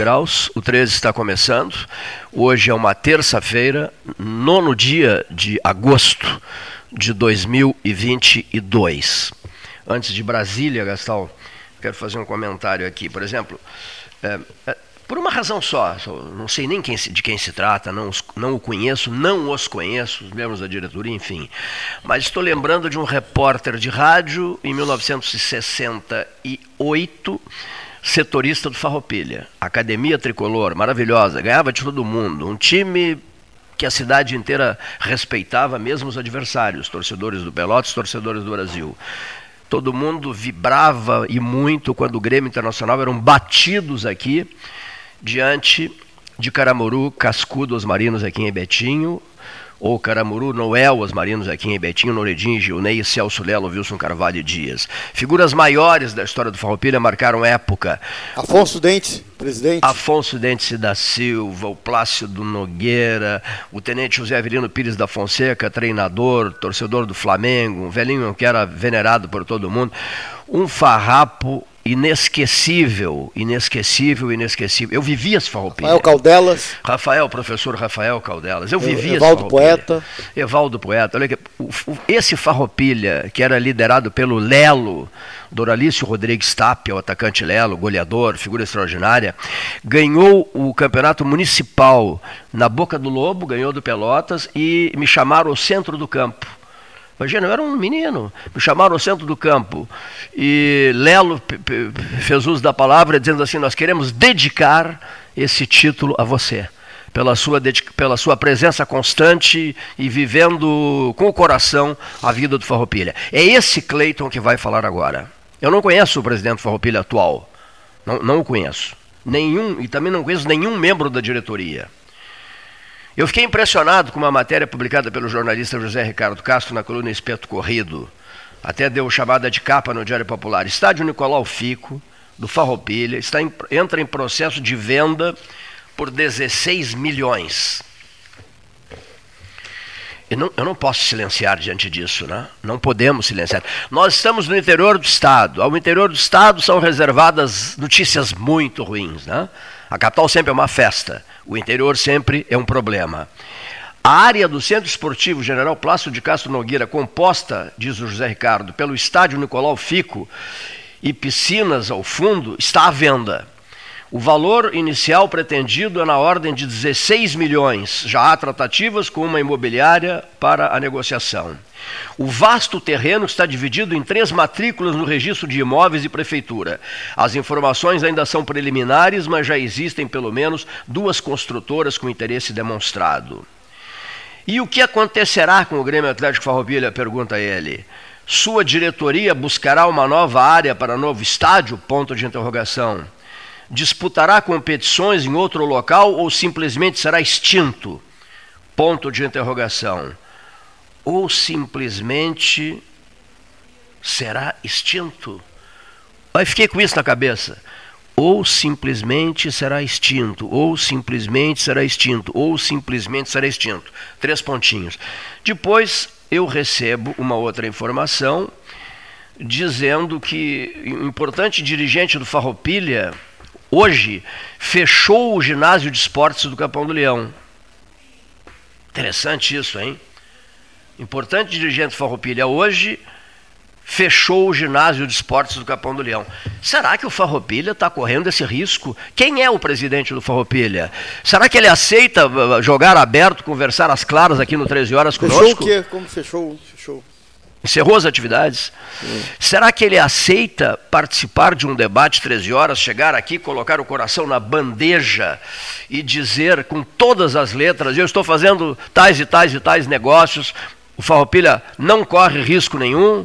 13 graus, o 13 está começando. Hoje é uma terça-feira, nono dia de agosto de 2022. Antes de Brasília, Gastal, quero fazer um comentário aqui. Por exemplo, é, é, por uma razão só, não sei nem quem, de quem se trata, não, não o conheço, não os conheço, os membros da diretoria, enfim. Mas estou lembrando de um repórter de rádio em 1968 setorista do Farroupilha. Academia Tricolor, maravilhosa, ganhava de todo mundo. Um time que a cidade inteira respeitava, mesmo os adversários, torcedores do Pelotas, torcedores do Brasil. Todo mundo vibrava e muito quando o Grêmio Internacional eram batidos aqui diante de Caramuru, Cascudo, os Marinos aqui em Betinho, ou Caramuru, Noel, os Marinos aqui em Betinho, Noredinho, Gilney, Celso Lelo, Wilson Carvalho e Dias. Figuras maiores da história do Farroupilha marcaram época. Afonso Dentes, presidente. Afonso Dentes da Silva, o Plácido Nogueira, o Tenente José Avelino Pires da Fonseca, treinador, torcedor do Flamengo, um velhinho que era venerado por todo mundo. Um farrapo inesquecível, inesquecível, inesquecível. Eu vivia esse farroupilha. Rafael Caldelas. Rafael, professor Rafael Caldelas. Eu vivia Evaldo esse Poeta. Evaldo Poeta. Olha, esse farroupilha, que era liderado pelo Lelo, Doralício Rodrigues Tapia, o atacante Lelo, goleador, figura extraordinária, ganhou o campeonato municipal na Boca do Lobo, ganhou do Pelotas e me chamaram ao centro do campo Imagina, eu era um menino, me chamaram ao centro do campo e Lelo fez uso da palavra dizendo assim: Nós queremos dedicar esse título a você, pela sua, pela sua presença constante e vivendo com o coração a vida do Farroupilha. É esse Cleiton que vai falar agora. Eu não conheço o presidente Farroupilha atual, não, não o conheço. Nenhum, e também não conheço nenhum membro da diretoria. Eu fiquei impressionado com uma matéria publicada pelo jornalista José Ricardo Castro na coluna Espeto Corrido. Até deu chamada de capa no Diário Popular. Estádio Nicolau Fico, do Farroupilha, está em, entra em processo de venda por 16 milhões. Não, eu não posso silenciar diante disso, né? Não podemos silenciar. Nós estamos no interior do Estado. Ao interior do Estado são reservadas notícias muito ruins, né? A capital sempre é uma festa, o interior sempre é um problema. A área do Centro Esportivo General Plácido de Castro Nogueira, composta, diz o José Ricardo, pelo Estádio Nicolau Fico e piscinas ao fundo, está à venda. O valor inicial pretendido é na ordem de 16 milhões. Já há tratativas com uma imobiliária para a negociação. O vasto terreno está dividido em três matrículas no registro de imóveis e prefeitura. As informações ainda são preliminares, mas já existem pelo menos duas construtoras com interesse demonstrado. E o que acontecerá com o Grêmio Atlético Farroupilha? pergunta ele. Sua diretoria buscará uma nova área para novo estádio? Ponto de interrogação disputará competições em outro local ou simplesmente será extinto? Ponto de interrogação. Ou simplesmente será extinto? Aí fiquei com isso na cabeça. Ou simplesmente será extinto, ou simplesmente será extinto, ou simplesmente será extinto. Três pontinhos. Depois eu recebo uma outra informação dizendo que um importante dirigente do Farroupilha hoje fechou o ginásio de esportes do Capão do Leão. Interessante isso, hein? Importante dirigente Farroupilha hoje fechou o ginásio de esportes do Capão do Leão. Será que o Farroupilha está correndo esse risco? Quem é o presidente do Farroupilha? Será que ele aceita uh, jogar aberto, conversar às claras aqui no 13 Horas conosco? Fechou o quê? Como fechou? Fechou encerrou as atividades. Sim. Será que ele aceita participar de um debate 13 horas, chegar aqui, colocar o coração na bandeja e dizer com todas as letras: eu estou fazendo tais e tais e tais negócios, o Farroupilha não corre risco nenhum?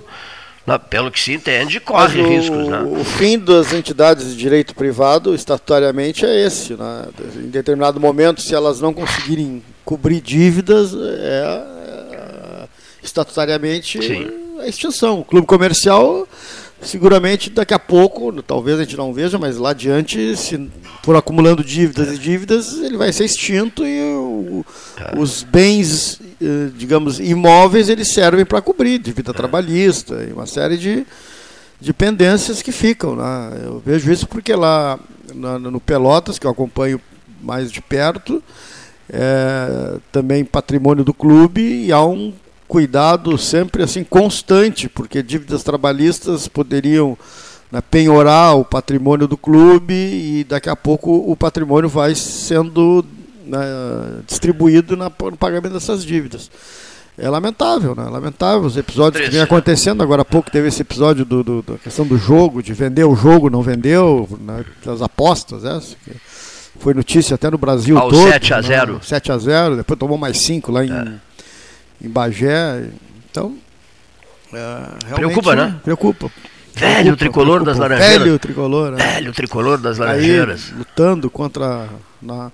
Pelo que se entende, corre o, riscos. Né? O fim das entidades de direito privado, estatutariamente, é esse. Né? Em determinado momento, se elas não conseguirem cobrir dívidas, é, estatutariamente Sim. a extinção. O clube comercial, seguramente daqui a pouco, talvez a gente não veja, mas lá adiante, se for acumulando dívidas e dívidas, ele vai ser extinto e o, é. os bens, eh, digamos, imóveis, eles servem para cobrir dívida é. trabalhista e uma série de, de pendências que ficam. Né? Eu vejo isso porque lá, no Pelotas, que eu acompanho mais de perto, é, também patrimônio do clube, e há um cuidado sempre assim constante, porque dívidas trabalhistas poderiam né, penhorar o patrimônio do clube e daqui a pouco o patrimônio vai sendo né, distribuído na, no pagamento dessas dívidas. É lamentável, né? Lamentável os episódios Triste, que vem acontecendo. Agora há pouco teve esse episódio do, do, da questão do jogo, de vender o jogo, não vendeu, né, das apostas, essa, que foi notícia até no Brasil Ao todo. 7 a 0 né, 7 a 0 depois tomou mais 5 lá em, é. Em Bagé. Então, é, preocupa, né? Preocupa. Velho tricolor das Laranjeiras. Velho tricolor. Né? Velho tricolor das Laranjeiras. Aí, lutando contra. Na,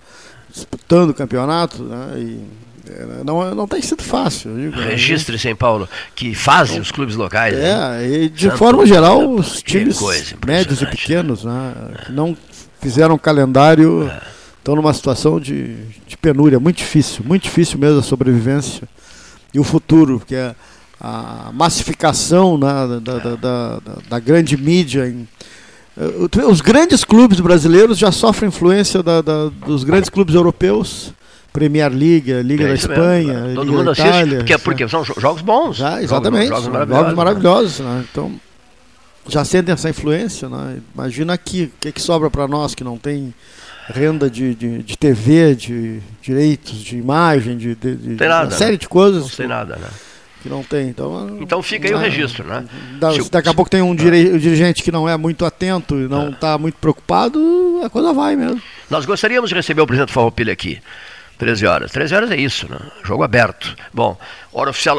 disputando o campeonato, né? E, é, não, não tem sido fácil. Digo, né? Registre-se em Paulo, que fazem os clubes locais. É, né? e de forma geral, os times médios e pequenos, né, que não fizeram calendário, é. estão numa situação de, de penúria, muito difícil, muito difícil mesmo a sobrevivência e o futuro, que é a massificação né, da, da, da, da, grande mídia. Em, eh, os grandes clubes brasileiros já sofrem influência dos grandes clubes europeus. Premier League, Liga é da Espanha, mesmo, Todo Liga mundo da Itália. Porque, porque são jogos bons. Já, exatamente. Jogos, jogos maravilhosos. Jogos maravilhosos né? Então, já sentem essa influência. Né? Imagina aqui, o que, que sobra para nós que não tem renda de, de, de, TV, de direitos, de imagem, de, de, de nada, uma série de coisas. Não tem nada, né? Que não tem. Então, então fica aí o registro, né? Da, se, daqui a pouco tem um dirigente que não é muito atento e não está é. muito preocupado, a coisa vai mesmo. Nós gostaríamos de receber o presidente Farroupilha aqui. 13 horas. 13 horas é isso, né? Jogo aberto. Bom, hora oficial.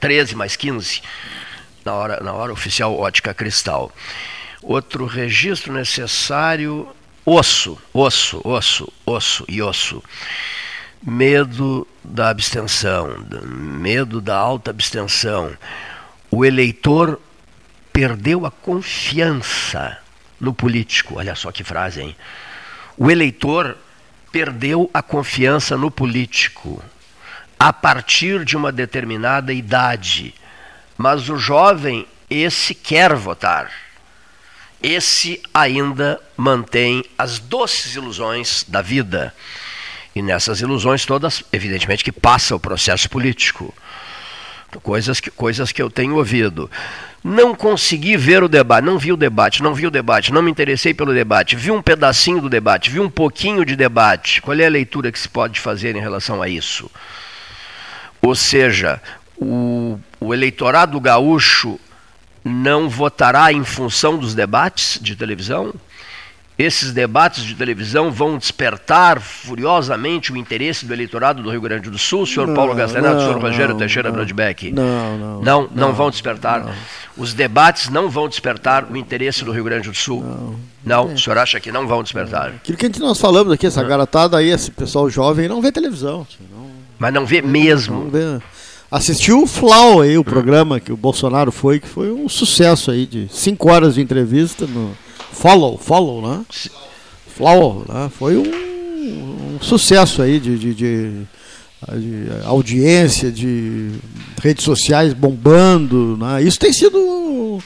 13 mais 15 na hora, na hora oficial ótica cristal. Outro registro necessário: osso, osso, osso, osso e osso. Medo da abstenção, medo da alta abstenção. O eleitor perdeu a confiança no político. Olha só que frase, hein? O eleitor perdeu a confiança no político a partir de uma determinada idade. Mas o jovem, esse quer votar. Esse ainda mantém as doces ilusões da vida. E nessas ilusões todas, evidentemente, que passa o processo político. Coisas que, coisas que eu tenho ouvido. Não consegui ver o debate, não vi o debate, não vi o debate, não me interessei pelo debate, vi um pedacinho do debate, vi um pouquinho de debate. Qual é a leitura que se pode fazer em relação a isso? Ou seja, o, o eleitorado gaúcho não votará em função dos debates de televisão? esses debates de televisão vão despertar furiosamente o interesse do eleitorado do Rio Grande do Sul, senhor não, Paulo Gastenato, senhor Rogério Teixeira Brodbeck? Não, não. Não, não, não vão despertar. Não. Os debates não vão despertar o interesse do Rio Grande do Sul. Não. Não, é. o senhor acha que não vão despertar? Aquilo que nós falamos aqui, essa garotada aí, esse pessoal jovem, não vê televisão. Não... Mas não vê mesmo. Não vê. Assistiu o Flau aí, o programa que o Bolsonaro foi, que foi um sucesso aí, de cinco horas de entrevista no Follow, Follow, né? Flower, né? Foi um, um sucesso aí de, de, de, de, audiência, de redes sociais bombando, né? Isso tem sido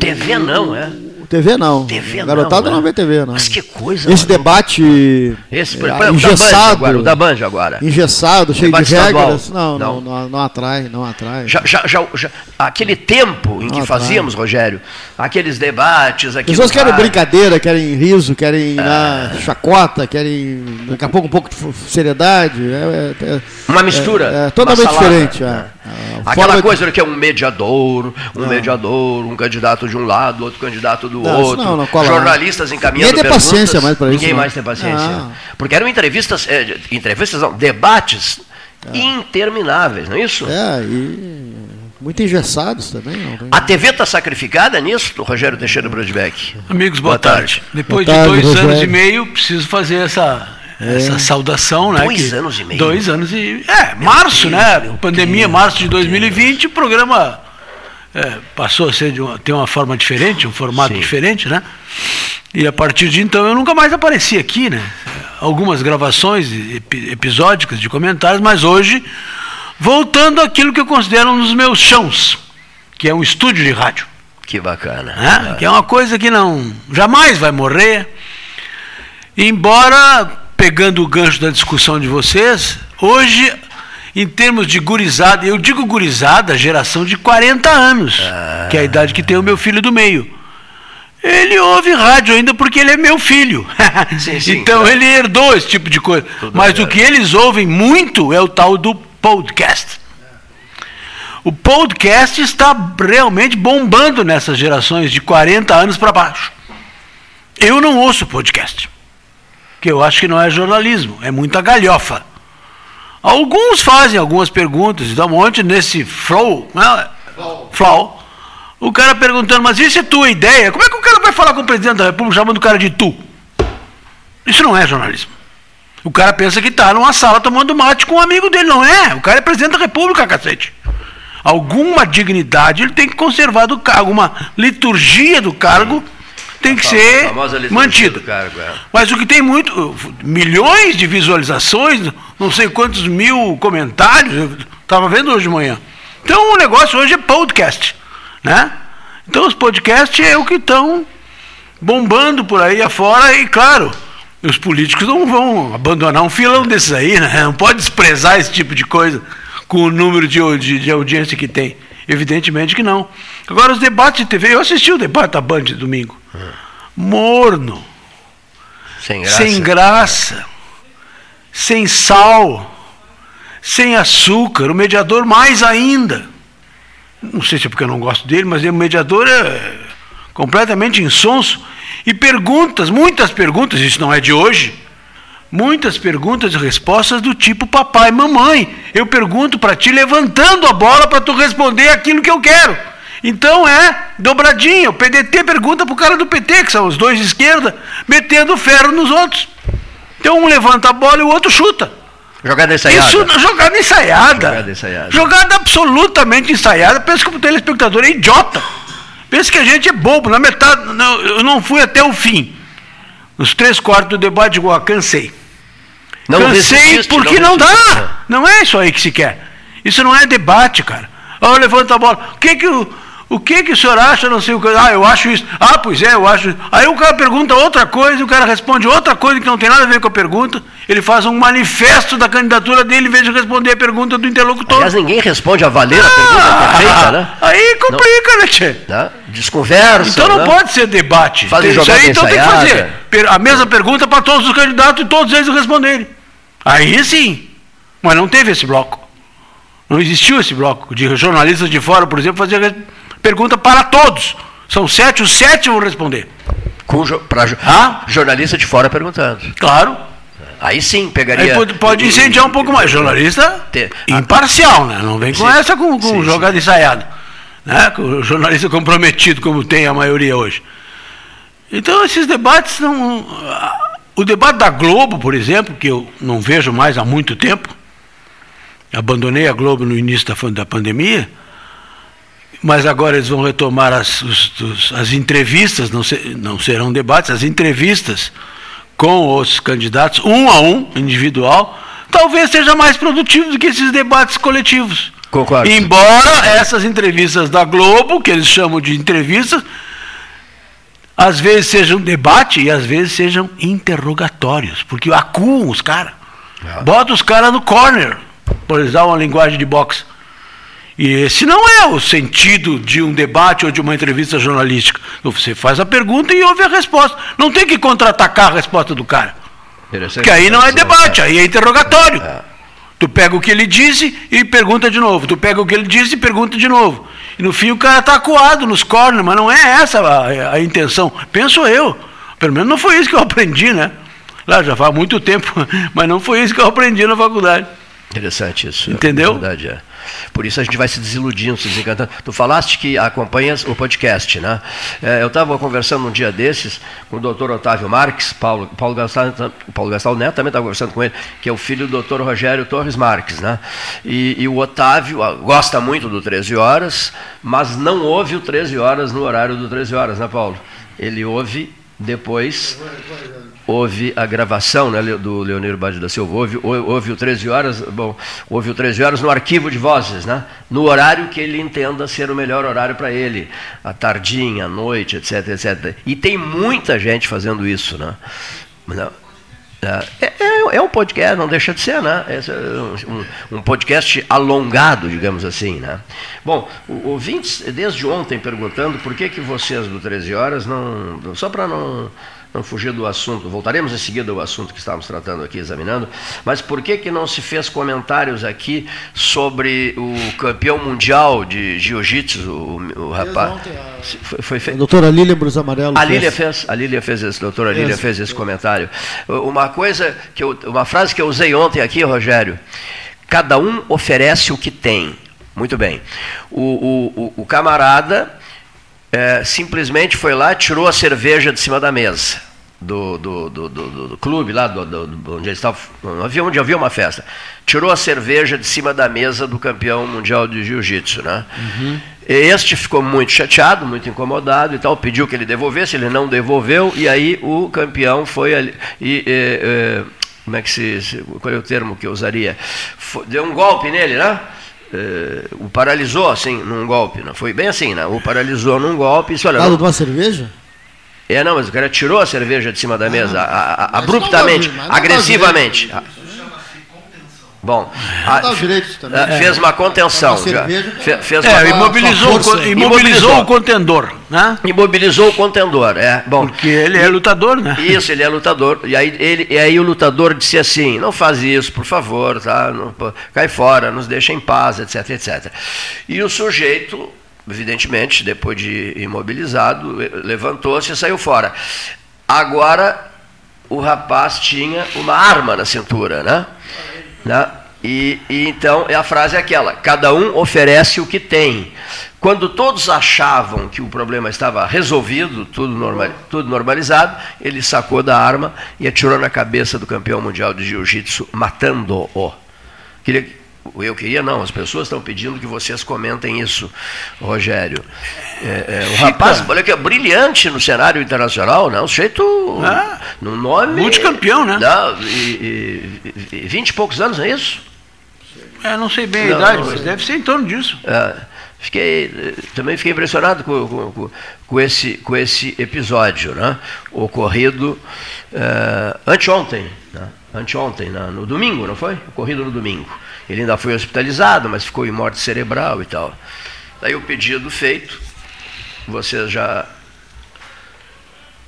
TV não, é? TV não. TV Garotada não, não vê TV, não. Mas que coisa. Esse mano. debate Esse, por, é, engessado. O da Band agora. Engessado, cheio de regras. Não, não, não, não, atrai, não atrai. Já, já, já, já aquele tempo em que atrai. fazíamos, Rogério, aqueles debates... Aqui Pessoas querem brincadeira, querem riso, querem é. chacota, querem daqui a pouco um pouco de seriedade. É, é, é Uma mistura. É, é totalmente diferente. É. Aquela coisa de... que é um mediador, um mediador, um candidato de um lado, outro candidato do não, outro. Não, não, Jornalistas encaminhando Ninguém tem paciência mais para isso. Ninguém mais tem paciência. Porque eram entrevistas, é, entrevistas não, debates é. intermináveis, não é isso? É, e muito engessados também. Não, A TV está sacrificada nisso, Rogério Teixeira Brodbeck? Amigos, boa, boa tarde. tarde. Depois boa de tarde, dois Rogério. anos e meio, preciso fazer essa, é. essa saudação, né? Dois que, anos e meio. Dois anos e. É, março, Deus, né? Pandemia, Deus, março de 2020, o programa é, passou a ser de uma, ter uma forma diferente, um formato Sim. diferente, né? E a partir de então eu nunca mais apareci aqui, né? Algumas gravações episódicas de comentários, mas hoje voltando àquilo que eu considero um dos meus chãos, que é um estúdio de rádio. Que bacana. Né? Que é uma coisa que não jamais vai morrer. Embora, pegando o gancho da discussão de vocês, hoje, em termos de gurizada, eu digo gurizada, geração de 40 anos, ah. que é a idade que tem o meu filho do meio. Ele ouve rádio ainda porque ele é meu filho. Sim, sim, então claro. ele herdou esse tipo de coisa. Tudo Mas o que eles ouvem muito é o tal do podcast. O podcast está realmente bombando nessas gerações de 40 anos para baixo. Eu não ouço podcast. Que eu acho que não é jornalismo, é muita galhofa. Alguns fazem algumas perguntas, dá um monte nesse flow, né? flow o cara perguntando, mas isso é tua ideia? Como é que o cara vai falar com o presidente da República chamando o cara de tu? Isso não é jornalismo. O cara pensa que está numa sala tomando mate com um amigo dele. Não é. O cara é presidente da República, cacete. Alguma dignidade ele tem que conservar do cargo. Uma liturgia do cargo tem que ser mantida. É. Mas o que tem muito, milhões de visualizações, não sei quantos mil comentários, eu estava vendo hoje de manhã. Então o negócio hoje é podcast. Né? Então os podcasts é o que estão bombando por aí afora e claro, os políticos não vão abandonar um filão desses aí, né? Não pode desprezar esse tipo de coisa com o número de, de, de audiência que tem. Evidentemente que não. Agora os debates de TV, eu assisti o debate da Band de domingo. Morno. Sem graça. Sem graça. Sem sal. Sem açúcar. O mediador mais ainda não sei se é porque eu não gosto dele, mas o mediador é completamente insonso. E perguntas, muitas perguntas, isso não é de hoje, muitas perguntas e respostas do tipo papai, mamãe. Eu pergunto para ti levantando a bola para tu responder aquilo que eu quero. Então é dobradinha. O PDT pergunta para o cara do PT, que são os dois de esquerda, metendo ferro nos outros. Então um levanta a bola e o outro chuta. Jogada ensaiada. Isso, jogada ensaiada. Jogada ensaiada. Jogada absolutamente ensaiada. Pensa que o telespectador é idiota. Pensa que a gente é bobo. Na metade, não, eu não fui até o fim. Nos três quartos do debate, igual, cansei. Não cansei porque não, não dá. Não é isso aí que se quer. Isso não é debate, cara. Olha, levanta a bola. O que que o o que, que o senhor acha? Não sei o que. Ah, eu acho isso. Ah, pois é, eu acho. Aí o cara pergunta outra coisa, o cara responde outra coisa que não tem nada a ver com a pergunta. Ele faz um manifesto da candidatura dele em vez de responder a pergunta do interlocutor. Aliás, ninguém responde a valer ah, a pergunta que é feita, né? Aí complica, não, né, Tchê? Né? Desconversa. Então não né? pode ser debate. Tem, isso aí, então tem que fazer. A mesma pergunta para todos os candidatos e todos eles responderem. Aí sim. Mas não teve esse bloco. Não existiu esse bloco de jornalistas de fora, por exemplo, fazer Pergunta para todos. São sete, os sete vão responder. Para ah? jornalista de fora perguntando. Claro. Aí sim, pegaria. Aí pode, pode incendiar um pouco mais. Jornalista imparcial, né? Não vem com sim. essa com, com sim, jogada sim. ensaiada. Né? Com o jornalista comprometido, como tem a maioria hoje. Então, esses debates não. O debate da Globo, por exemplo, que eu não vejo mais há muito tempo, abandonei a Globo no início da, da pandemia mas agora eles vão retomar as, os, as entrevistas, não, ser, não serão debates, as entrevistas com os candidatos, um a um, individual, talvez seja mais produtivo do que esses debates coletivos. Concordo. Embora essas entrevistas da Globo, que eles chamam de entrevistas, às vezes sejam debate e às vezes sejam interrogatórios, porque acuam os caras. Ah. Bota os caras no corner, por usar uma linguagem de boxe. E esse não é o sentido de um debate ou de uma entrevista jornalística. Você faz a pergunta e ouve a resposta. Não tem que contra-atacar a resposta do cara. Porque aí não é debate, aí é interrogatório. É. Tu pega o que ele disse e pergunta de novo. Tu pega o que ele disse e pergunta de novo. E no fim o cara está acuado nos cornos, mas não é essa a, a, intenção. Penso eu. Pelo menos não foi isso que eu aprendi, né? Lá já faz muito tempo, mas não foi isso que eu aprendi na faculdade. Interessante isso. Entendeu? É verdade, é. Por isso a gente vai se desiludindo, se desencantando. Tu falaste que acompanhas o podcast, né? É, eu estava conversando um dia desses com o doutor Otávio Marques, Paulo, Paulo, Gastal, Paulo Gastal Neto também estava conversando com ele, que é o filho do doutor Rogério Torres Marques, né? E, e, o Otávio ah, gosta muito do 13 Horas, mas não ouve o 13 Horas no horário do 13 Horas, né, Paulo? Ele ouve depois houve a gravação né, do Leonir Bade da Silva, houve, houve o 13 horas, bom, houve o 13 horas no arquivo de vozes, né, no horário que ele entenda ser o melhor horário para ele, a tardinha, a noite, etc, etc. E tem muita gente fazendo isso, né? É, é, é, um podcast, não deixa de ser, né? É um, um, podcast alongado, digamos assim, né? Bom, ouvintes desde ontem perguntando por que, que vocês do 13 horas não. Só para não não fugir do assunto, voltaremos em seguida ao assunto que estávamos tratando aqui, examinando, mas por que, que não se fez comentários aqui sobre o campeão mundial de jiu-jitsu, o, o rapaz? Foi, foi feito. A doutora Lília Brus Amarelo. A Lília fez, a Lília fez esse, a doutora Lília fez esse comentário. Uma coisa, que eu, uma frase que eu usei ontem aqui, Rogério, cada um oferece o que tem. Muito bem. O, o, o, o camarada é, simplesmente foi lá, tirou a cerveja de cima da mesa do, do, do, do, do clube lá, onde estava, havia, onde havia uma festa. Tirou a cerveja de cima da mesa do campeão mundial de jiu-jitsu. Né? Uhum. Este ficou muito chateado, muito incomodado e tal, pediu que ele devolvesse, ele não devolveu, e aí o campeão foi ali. E, e, e, como é que se. Qual é o termo que eu usaria? Deu um golpe nele, né? Eh, o paralisou assim num golpe, não foi bem assim, né? O paralisou num golpe. Isso, olha, não... de uma cerveja? É, não, mas o cara tirou a cerveja de cima da mesa, ah, a, a, abruptamente, agressivamente. Bom, a, também, fez uma contenção. Já, fez uma, é, imobilizou, imobilizou, imobilizou o contendor. Né? Imobilizou o contendor, é. Bom, Porque ele é lutador, né? Isso, ele é lutador. E aí, ele, e aí o lutador disse assim: não faz isso, por favor, tá? Não, cai fora, nos deixa em paz, etc, etc. E o sujeito, evidentemente, depois de imobilizado, levantou-se e saiu fora. Agora, o rapaz tinha uma arma na cintura, né? Né? E, e, então a frase é aquela: cada um oferece o que tem. Quando todos achavam que o problema estava resolvido, tudo, normal, tudo normalizado, ele sacou da arma e atirou na cabeça do campeão mundial de jiu-jitsu, matando-o. Queria, eu queria, não, as pessoas estão pedindo que vocês comentem isso, Rogério. É, é, o rapaz, olha que é brilhante no cenário internacional, né? Um sujeito ah, no nome. Multicampeão, né? Não, e, e, e 20 e poucos anos, é isso? É, não sei bem a não, idade, mas deve ser em torno disso. É, fiquei, também fiquei impressionado com, com, com, esse, com esse episódio, né? Ocorrido é, anteontem, né? Anteontem, né? no domingo, não foi? Ocorrido no domingo. Ele ainda foi hospitalizado, mas ficou em morte cerebral e tal. Daí o pedido feito, vocês já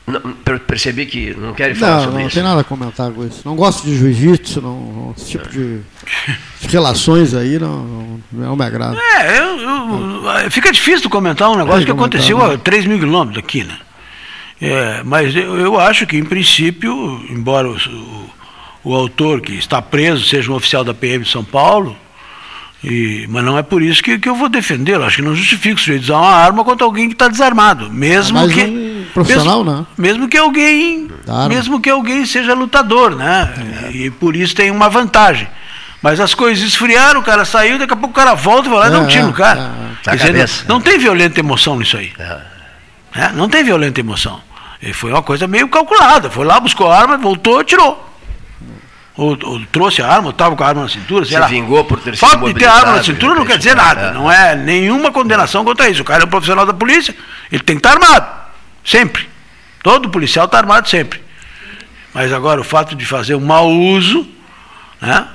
não, percebi que não querem falar não, sobre não isso. Não, tem nada a comentar com isso. Não gosto de jiu-jitsu, não, esse tipo de, de, relações aí não, não, me agrada. É, eu, eu, fica difícil comentar um negócio que aconteceu né? a 3 mil quilômetros aqui, né? É, mas eu, eu, acho que, em princípio, embora o, o, o, autor que está preso seja um oficial da PM de São Paulo, e, mas não é por isso que, que eu vou defendê-lo. Acho que não justifica o sujeito usar uma arma contra alguém que está desarmado. Mesmo é que. Um profissional, mesmo, né? Mesmo que alguém, mesmo que alguém seja lutador, né? É. E por isso tem uma vantagem. Mas as coisas esfriaram, o cara saiu, daqui a pouco o cara volta e vai lá e dá um é, tiro no cara. É, dizer, não, não, tem violenta emoção nisso aí. É, não tem violenta emoção. E foi uma coisa meio calculada. Foi lá, buscou a arma, voltou tirou. Ou, ou, trouxe a arma, ou estava com a arma na cintura. Se vingou por ter sido Fato de ter arma na cintura não quer dizer nada. É. Não é nenhuma condenação contra isso. O cara é um profissional da polícia, ele tem que estar armado. Sempre. Todo policial está armado sempre. Mas agora o fato de fazer um mau uso, né?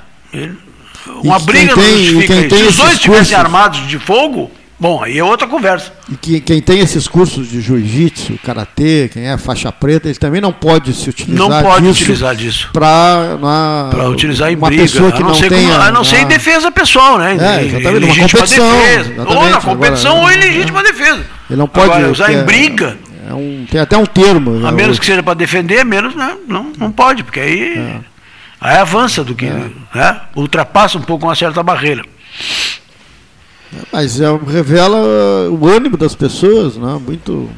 uma briga tem, não justifica isso. Se os dois estivessem armados de fogo, bom, aí é outra conversa. E que, quem tem esses cursos de jiu-jitsu, karatê, quem é faixa preta, ele também não pode se utilizar não pode disso utilizar disso para utilizar em uma briga, pessoa que a não, não tenha, como, a não ser em defesa pessoal, né? É, exatamente, numa competição, defesa, ou na competição Agora, ou em legítima é. defesa. Ele não pode Agora, usar em briga é um, tem até um termo. A né? menos que seja para defender, menos né? não, não pode, porque aí, é. aí avança do que. É. Né? ultrapassa um pouco uma certa barreira. Mas é, revela o ânimo das pessoas, né? muito.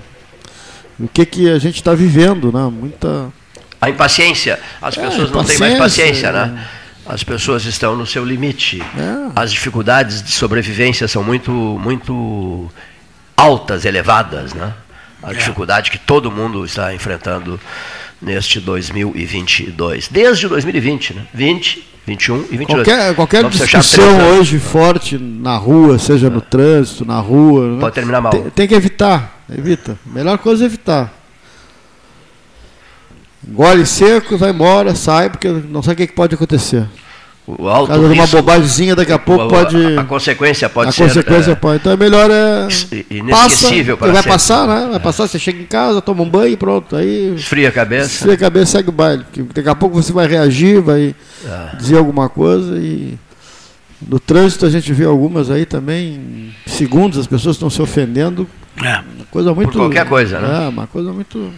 O que, que a gente está vivendo, né? muita. A impaciência. As é, pessoas não têm mais paciência, né? As pessoas estão no seu limite. É. As dificuldades de sobrevivência são muito, muito altas, elevadas, né? a é. dificuldade que todo mundo está enfrentando neste 2022. Desde 2020, né? 20, 21 e 22. Qualquer, qualquer discussão anos. hoje forte na rua, seja no trânsito, na rua. né? Pode terminar mal. Tem, tem que evitar. Evita. Melhor coisa é evitar. Engole seco, vai embora, sai, porque não sabe o que pode acontecer. O Por alto causa de uma risco, bobagemzinha, daqui a pouco a- pode. A, a consequência pode a ser. consequência é, pode. Então é melhor é. inesquecível passa, para vai passar, né? Vai passar, você chega em casa, toma um banho e pronto. Aí Esfria a cabeça. esfria a cabeça segue o baile. porque Daqui a pouco você vai reagir, vai Ah. dizer alguma coisa e. No trânsito a gente vê algumas aí também, segundos as pessoas estão se ofendendo, É. uma coisa muito. qualquer coisa, né? É, uma coisa muito.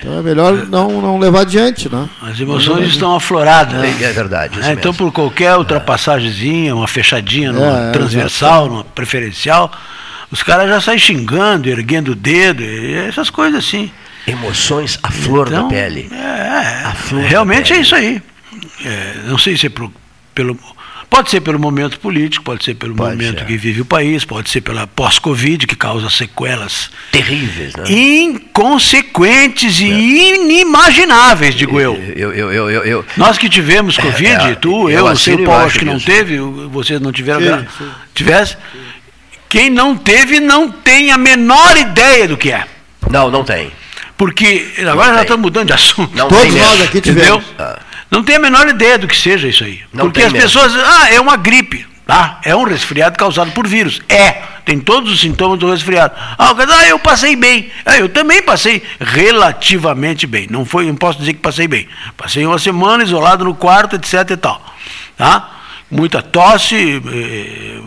Então é melhor não, não levar adiante, né? As emoções estão afloradas. né? É, é verdade. Isso É, então, mesmo. por qualquer ultrapassagemzinha, uma fechadinha numa É, é, transversal, numa preferencial, os caras já saem xingando, erguendo o dedo, essas coisas assim. Emoções à flor Então, da pele. É, flor da realmente pele. é isso aí. É, não sei se é pro- pelo. Pode ser pelo momento político, pode ser pelo Pode momento ser. que vive o país, pode ser pela pós-Covid, que causa sequelas Terríveis, né? inconsequentes e inimagináveis, digo eu. Eu, eu, eu, eu, Nós que tivemos Covid, é, tu, eu eu, o assino seu Paulo, acho que não teve, o- vocês não tiveram. Tive, gra- tive. Tivesse? Quem não teve não tem a menor ideia do que é. Não, não tem. Porque agora já tem. estamos mudando de assunto. Não Todos nós aqui Entendeu? tivemos. Ah. Não tem a menor ideia do que seja isso aí. Não Porque as mesmo. pessoas. Ah, é uma gripe. Tá? É um resfriado causado por vírus. É. Tem todos os sintomas do resfriado. Ah, ah, eu passei bem. Ah, eu também passei relativamente bem. Não foi, não posso dizer que passei bem. Passei uma semana isolado no quarto, etc e tal. Tá? Muita tosse. eh,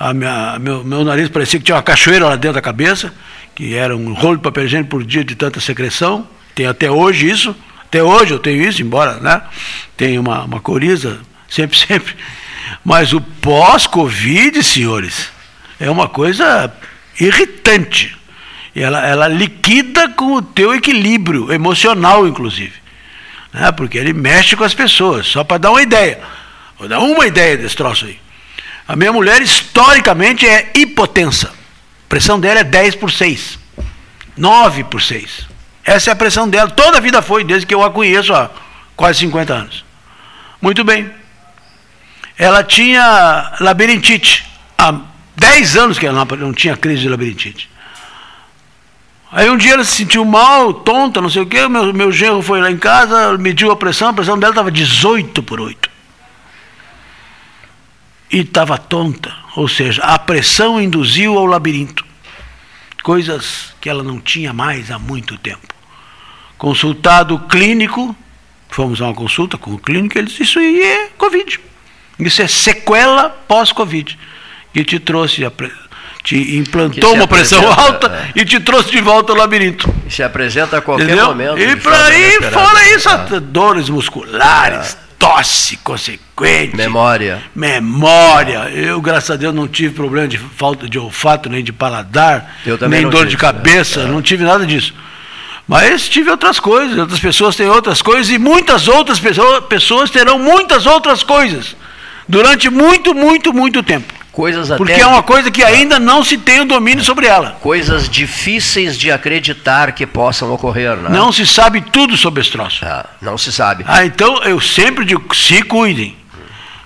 a minha- meu, meu nariz parecia que tinha uma cachoeira lá dentro da cabeça, que era um rolo de papel higiênico por dia de tanta secreção. Tem até hoje isso. Até hoje eu tenho isso, embora né, tenha uma, uma coriza, sempre, sempre. Mas o pós-Covid, senhores, é uma coisa irritante. Ela, ela liquida com o teu equilíbrio emocional, inclusive. Né? Porque ele mexe com as pessoas. Só para dar uma ideia. Vou dar uma ideia desse troço aí. A minha mulher, historicamente, é hipotensa. A pressão dela é 10 por 6. 9 por 6. Essa é a pressão dela. Toda a vida foi, desde que eu a conheço há quase 50 anos. Muito bem. Ela tinha labirintite. Há 10 anos que ela não- tinha crise de labirintite. Aí um dia ela se sentiu mal, tonta, não sei o quê. Meu, meu genro foi lá em casa, mediu a pressão, a pressão dela estava 18 por 8. E estava tonta. Ou seja, a pressão induziu ao labirinto. Coisas que ela não tinha mais há muito tempo. Consultado clínico, fomos a uma consulta com o clínico, ele disse: Isso aí é Covid. Isso é sequela pós-Covid. E te trouxe, te implantou uma pressão alta e te trouxe de volta ao labirinto. Se apresenta a qualquer Entendeu? momento. E forma aí, fora isso, Ah, dores musculares, tosse consequente. Memória. Memória. Eu, graças a Deus, não tive problema de falta de olfato, nem de paladar, nem dor tive, de cabeça, né? não tive nada disso. Mas tive outras coisas, outras pessoas têm outras coisas e muitas outras pessoas, terão muitas outras coisas durante muito, muito, muito tempo. Coisas até Porque é uma coisa que ainda não se tem o domínio sobre ela. coisas difíceis de acreditar que possam ocorrer, né? Não se sabe tudo sobre esse troço. Ah, não se sabe. Ah, então eu sempre digo, se cuidem.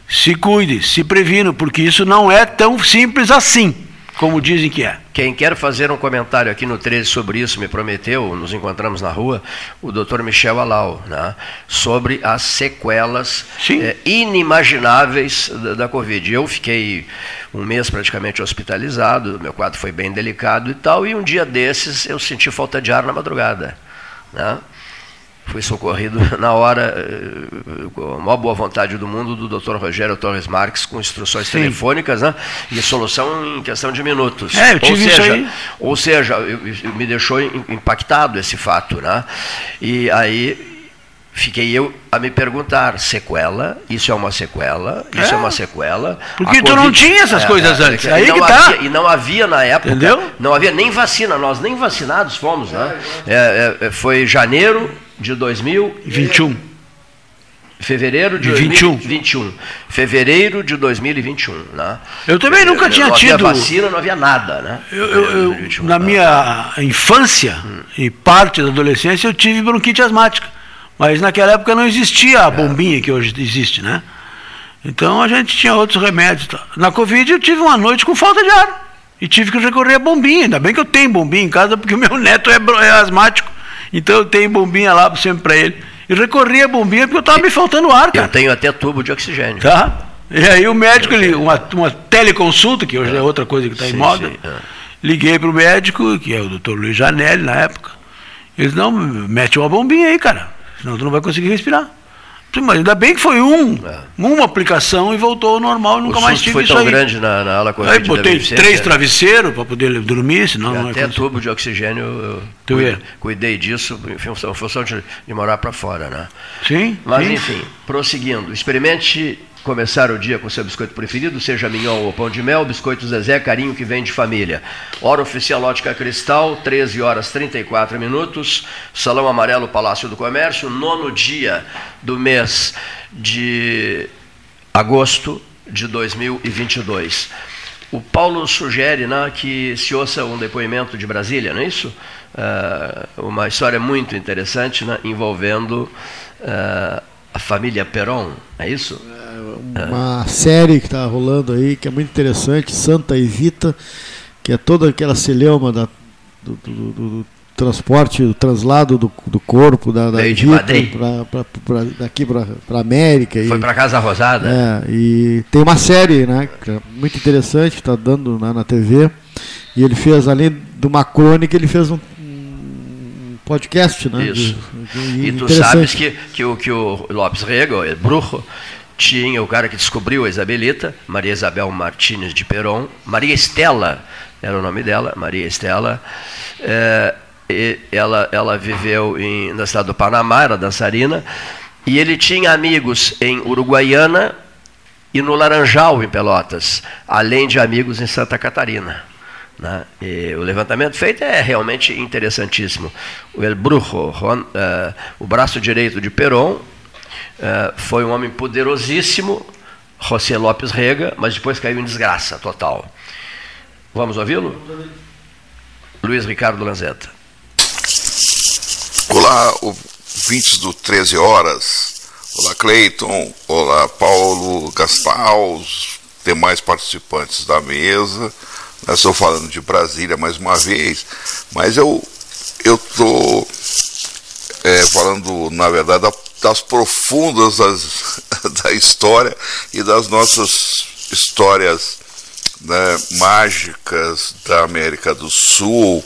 Se cuidem, se previnam, porque isso não é tão simples assim, como dizem que é. Quem quer fazer um comentário aqui no 13 sobre isso, me prometeu, nos encontramos na rua, o Dr. Michel Alau, né, sobre as sequelas eh, inimagináveis da, da Covid. Eu fiquei um mês praticamente hospitalizado, meu quadro foi bem delicado e tal, e um dia desses eu senti falta de ar na madrugada. Né? Fui socorrido na hora, eh, com a maior boa vontade do mundo, do Dr. Rogério Torres Marques, com instruções Sim. telefônicas, né? E solução em questão de minutos. É, eu tive ou isso seja, aí. Ou seja, eu- eu- me deixou im- impactado esse fato, né? E aí fiquei eu a me perguntar, sequela, isso é uma sequela, isso é, É. uma sequela. Porque tu não tinha essas coisas antes, e aí não que tá. havia- e não havia na época, Entendeu? não havia nem vacina, nós nem vacinados fomos, né? É, é, é, foi janeiro de 2000 21. Fevereiro de 21. 2021. Fevereiro de 2021, né? Eu também nunca não tinha não tido. Não havia vacina, não havia nada, né? Eu, eu, eu, na minha infância hum. e parte da adolescência eu tive bronquite asmática. Mas naquela época não existia a bombinha que hoje existe, né? Então a gente tinha outros remédios. Na Covid eu tive uma noite com falta de ar. E tive que recorrer a bombinha. Ainda bem que eu tenho bombinha em casa, porque o meu neto é, é asmático. Então eu tenho bombinha lá sempre para ele. E recorri a bombinha porque eu estava me faltando ar, cara. Eu tenho até tubo de oxigênio. Tá? E aí o médico, ele, uma, uma teleconsulta, que hoje é, é outra coisa que está em moda, sim, é. liguei para o médico, que é o doutor Luiz Janelli na época. Eles não, mete uma bombinha aí, cara, senão tu não vai conseguir respirar. Mas ainda bem que foi um, é. uma aplicação e voltou ao normal, nunca o mais tive foi isso tão aí. grande na, na ala Aí botei três travesseiros para poder dormir, senão não Até tubo de oxigênio, eu tu cuidei, cuidei disso em função, função de, de, morar para fora, né? Sim. Mas sim. enfim, prosseguindo, experimente começar o dia com seu biscoito preferido, seja mignon ou pão de mel, biscoito Zezé, carinho que vem de família. Hora oficial Ótica Cristal, 13 horas 34 minutos, Salão Amarelo, Palácio do Comércio, nono dia do mês de agosto de 2022. O Paulo sugere né, que se ouça um depoimento de Brasília, não é isso? Uh, uma história muito interessante né, envolvendo uh, a família Peron, é isso? É uma série que está rolando aí, que é muito interessante, Santa Evita, que é toda aquela celeuma da, do, do, do transporte, o traslado do, do corpo da, da Evita pra, pra, pra, daqui para a América. Foi para Casa Rosada? É, e tem uma série né, é muito interessante, está dando né, na TV, e ele fez, além de uma crônica, ele fez um, podcast, né? Isso. De, de, e tu sabes que, que, o, que o Lopes Rego, o Brujo, tinha o cara que descobriu a Isabelita, Maria Isabel Martínez de Peron, Maria Estela, era o nome dela, Maria Estela. É, ela, ela viveu em, na cidade do Panamá, era dançarina, e ele tinha amigos em Uruguaiana e no Laranjal, em Pelotas, além de amigos em Santa Catarina. Né? o levantamento feito é realmente interessantíssimo. O El Brujo, uh, o braço direito de Perón, uh, foi um homem poderosíssimo, José Lopes Rega, mas depois caiu em desgraça total. Vamos ouvi-lo? Luiz Ricardo Lanzetta. Olá, ouvintes do 13 Horas. Olá, Cleiton. Olá, Paulo, Gaspar, os demais participantes da mesa. Estou falando de Brasília mais uma vez, mas eu estou é, falando, na verdade, das profundas das, da história e das nossas histórias né, mágicas da América do Sul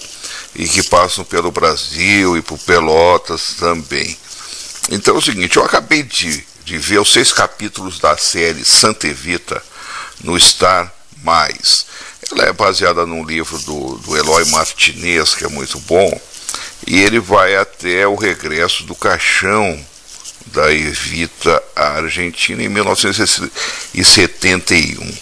e que passam pelo Brasil e por Pelotas também. Então é o seguinte, eu acabei de, de ver os seis capítulos da série Santa Evita no Star Mais. Ela é baseada num livro do, do Eloy Martinez, que é muito bom, e ele vai até o regresso do caixão da Evita à Argentina em 1971.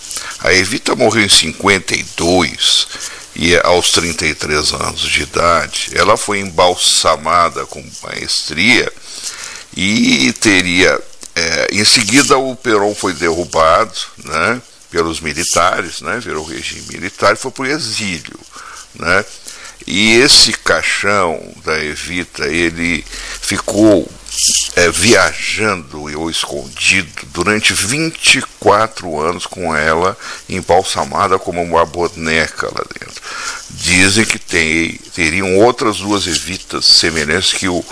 A Evita morreu em 52 e aos 33 anos de idade. Ela foi embalsamada com maestria e teria. É, em seguida, o Perón foi derrubado, né? pelos militares, né, virou regime militar e foi para o exílio. Né? E esse caixão da Evita, ele ficou é, viajando ou escondido durante 24 anos com ela embalsamada como uma boneca lá dentro. Dizem que tem, teriam outras duas evitas semelhantes que o,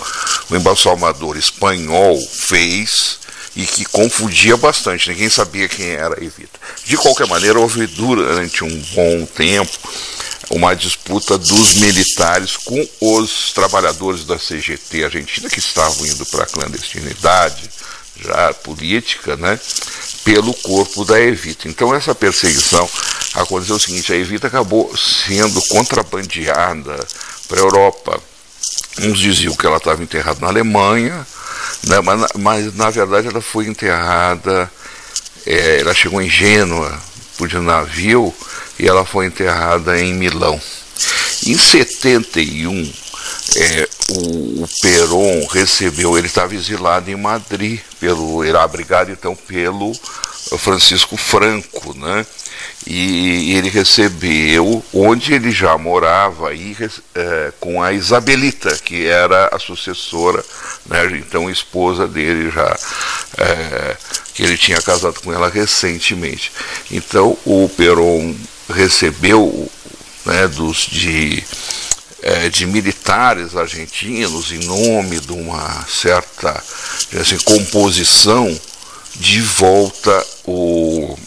o embalsamador espanhol fez e que confundia bastante, ninguém sabia quem era Evita. De qualquer maneira, houve durante um bom tempo uma disputa dos militares com os trabalhadores da CGT argentina que estavam indo para a clandestinidade já política, né, pelo corpo da Evita. Então essa perseguição aconteceu o seguinte, a Evita acabou sendo contrabandeada para a Europa. Uns diziam que ela estava enterrada na Alemanha, né, mas, mas, na verdade ela foi enterrada, é, ela chegou em Gênua por de navio e ela foi enterrada em Milão. Em 71, é, o, o Peron recebeu, ele estava exilado em Madrid, pelo, era abrigado então pelo Francisco Franco, né? E ele recebeu onde ele já morava aí, é, com a Isabelita, que era a sucessora, né? então esposa dele já, é, que ele tinha casado com ela recentemente. Então o Peron recebeu né, dos de é, de militares argentinos em nome de uma certa assim, composição de volta o,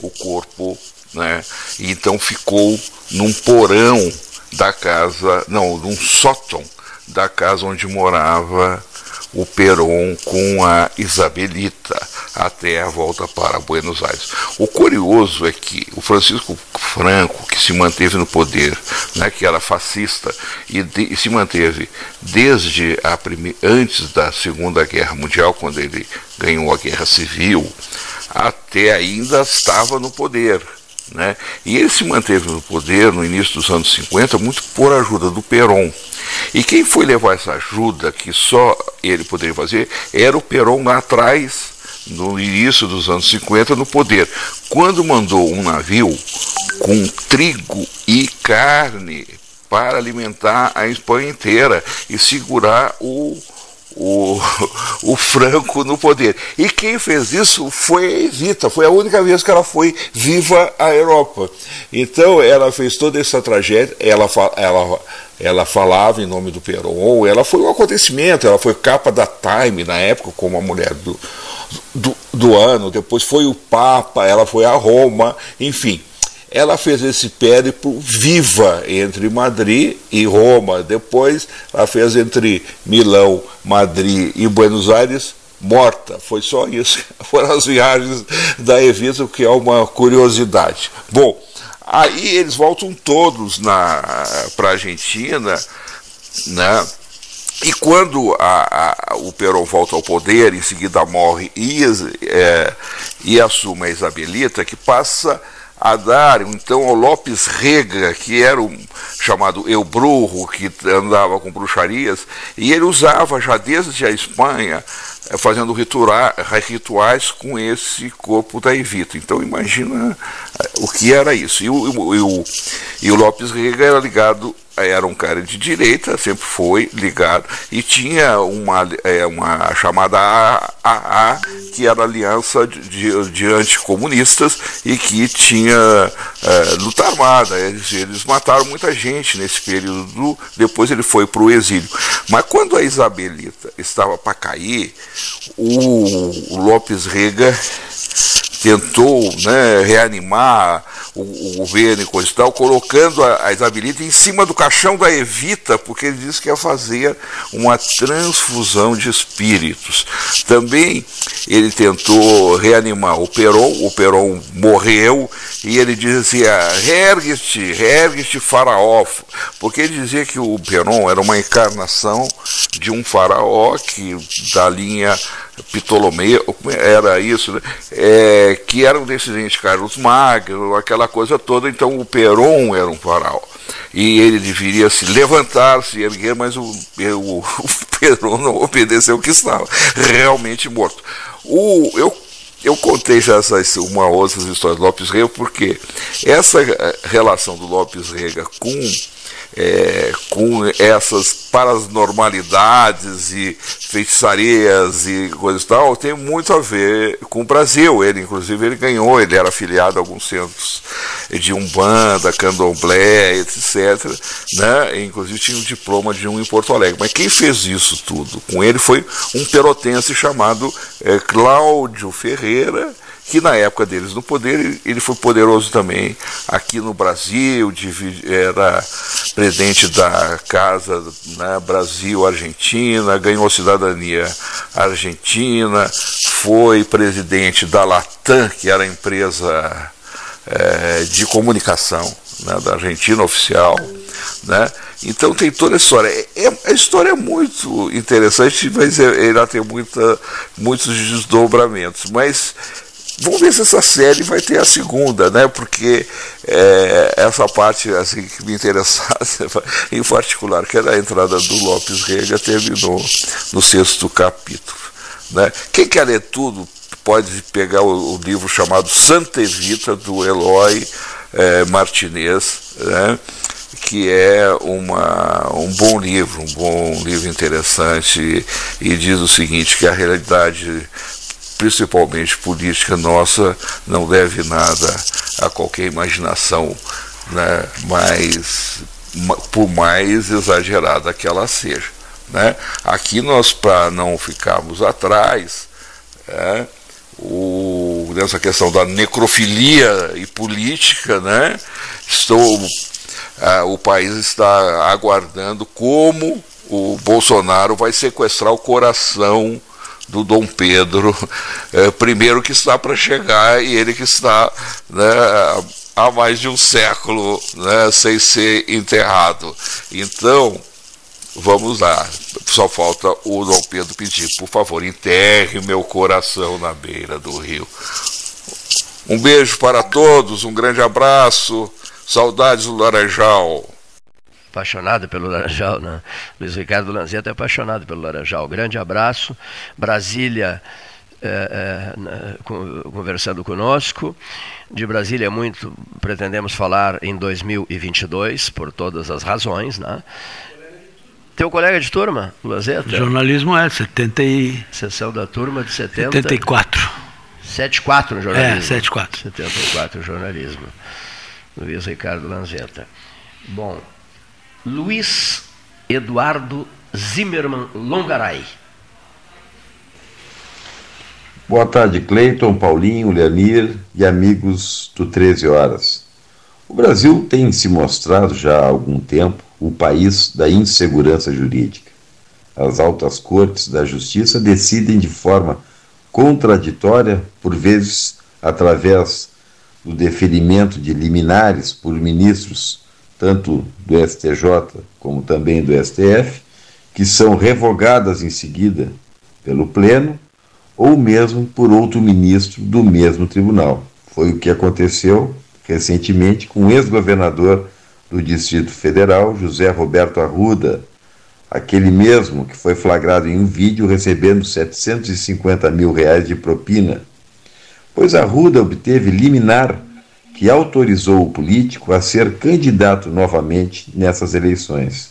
o corpo, né? E então ficou num porão da casa, não, num sótão da casa onde morava o Perón com a Isabelita até a volta para Buenos Aires. O curioso é que o Francisco Franco, que se manteve no poder, né, que era fascista e, de, e se manteve desde a prime, antes da Segunda Guerra Mundial, quando ele ganhou a Guerra Civil, até ainda estava no poder. Né? E ele se manteve no poder no início dos anos 50 muito por ajuda do Perón. E quem foi levar essa ajuda, que só ele poderia fazer, era o Perón lá atrás, no início dos anos 50, no poder. Quando mandou um navio com trigo e carne para alimentar a Espanha inteira e segurar o o, o Franco no poder. E quem fez isso foi a Evita, foi a única vez que ela foi viva à Europa. Então ela fez toda essa tragédia, ela, ela, ela falava em nome do Peron, ela foi um acontecimento, ela foi capa da Time na época, como a mulher do, do, do ano, depois foi o Papa, ela foi a Roma, enfim ela fez esse périplo viva entre Madrid e Roma. Depois ela fez entre Milão, Madrid e Buenos Aires morta. Foi só isso. Foram as viagens da Evita, que é uma curiosidade. Bom, aí eles voltam todos para a Argentina, né? E quando a, a, o Perón volta ao poder, em seguida morre e, é, e assume a Isabelita, que passa a dar então ao Lopes Rega, que era um chamado Eu Brujo, que andava com bruxarias, e ele usava já desde a Espanha, eh, fazendo rituais com esse corpo da Evita. Então imagina eh, o que era isso. E o, e o, e o Lopes Rega era ligado era um cara de direita, sempre foi ligado, e tinha uma, é, uma chamada AAA, que era Aliança de, de, de Anticomunistas, e que tinha é, luta armada. Eles, eles mataram muita gente nesse período, depois ele foi para o exílio. Mas quando a Isabelita estava para cair, o, Lopes Rega tentou né, reanimar o, o, governo e coisa e tal, colocando a, a Isabelita em cima do caixão da Evita, porque ele disse que ia fazer uma transfusão de espíritos. Também ele tentou reanimar o Peron, o Peron morreu, e ele dizia, ergue-te, ergue-te faraó, porque ele dizia que o Peron era uma encarnação de um faraó que da linha Ptolomeu, era isso, né? é, que era um descendente de Carlos Magno, aquela coisa toda, então o Peron era um faraó. E ele deveria se levantar, se erguer, mas o, o, o Peron não obedeceu que estava realmente morto. O, eu eu contei já essas, uma outra história do Lopes Rega, porque essa eh, relação do Lopes Rega com é, com essas paranormalidades e feitiçarias e coisas e tal, tem muito a ver com o Brasil. Ele, inclusive, ele ganhou, ele era afiliado a alguns centros de Umbanda, Candomblé, etc. Né? inclusive tinha um diploma de um em Porto Alegre. Mas quem fez isso tudo com ele foi um pelotense chamado é, Cláudio Ferreira, que na época deles no poder, ele foi poderoso também aqui no Brasil, era presidente da Casa né, Brasil-Argentina, ganhou cidadania argentina, foi presidente da Latam, que era a empresa é, de comunicação né, da Argentina oficial. Né? Então tem toda a história. É, é, a história é muito interessante, mas é, ela tem muita, muitos desdobramentos. Mas Vamos ver se essa série vai ter a segunda, né? Porque é, essa parte assim, que me interessava, em particular, que era a entrada do Lopes Rega, terminou no sexto capítulo. Né? Quem quer ler tudo pode pegar o, o livro chamado Santa Evita, do Eloy é, Martinez, né? que é uma, um bom livro, um bom livro interessante, e diz o seguinte, que a realidade principalmente política nossa, não deve nada a qualquer imaginação, né, mais, por mais exagerada que ela seja. Né? Aqui nós, para não ficarmos atrás, é, o, nessa questão da necrofilia e política, né, estou, é, o país está aguardando como o Bolsonaro vai sequestrar o coração do Dom Pedro, é, primeiro que está para chegar e ele que está né, há mais de um século né, sem ser enterrado. Então, vamos lá. Só falta o Dom Pedro pedir, por favor, enterre meu coração na beira do rio. Um beijo para todos, um grande abraço, saudades do Laranjal apaixonado pelo Laranjal, né? Luiz Ricardo Lanzetta é apaixonado pelo Laranjal. Grande abraço. Brasília é, é, conversando conosco. De Brasília muito pretendemos falar em 2022, por todas as razões, né? Teu colega de turma, Lanzetta? Jornalismo é 70 e... Sessão da turma de 70... 74. 74 no jornalismo. É, 74. 74 jornalismo. Luiz Ricardo Lanzetta. Bom, Luiz Eduardo Zimmermann Longaray. Boa tarde, Cleiton, Paulinho, Leonir e amigos do 13 Horas. O Brasil tem se mostrado já há algum tempo o país da insegurança jurídica. As altas cortes da justiça decidem de forma contraditória, por vezes através do deferimento de liminares por ministros tanto do STJ como também do STF, que são revogadas em seguida pelo Pleno ou mesmo por outro ministro do mesmo tribunal. Foi o que aconteceu recentemente com o ex-governador do Distrito Federal, José Roberto Arruda, aquele mesmo que foi flagrado em um vídeo recebendo 750 mil reais de propina. Pois Arruda obteve liminar que autorizou o político a ser candidato novamente nessas eleições,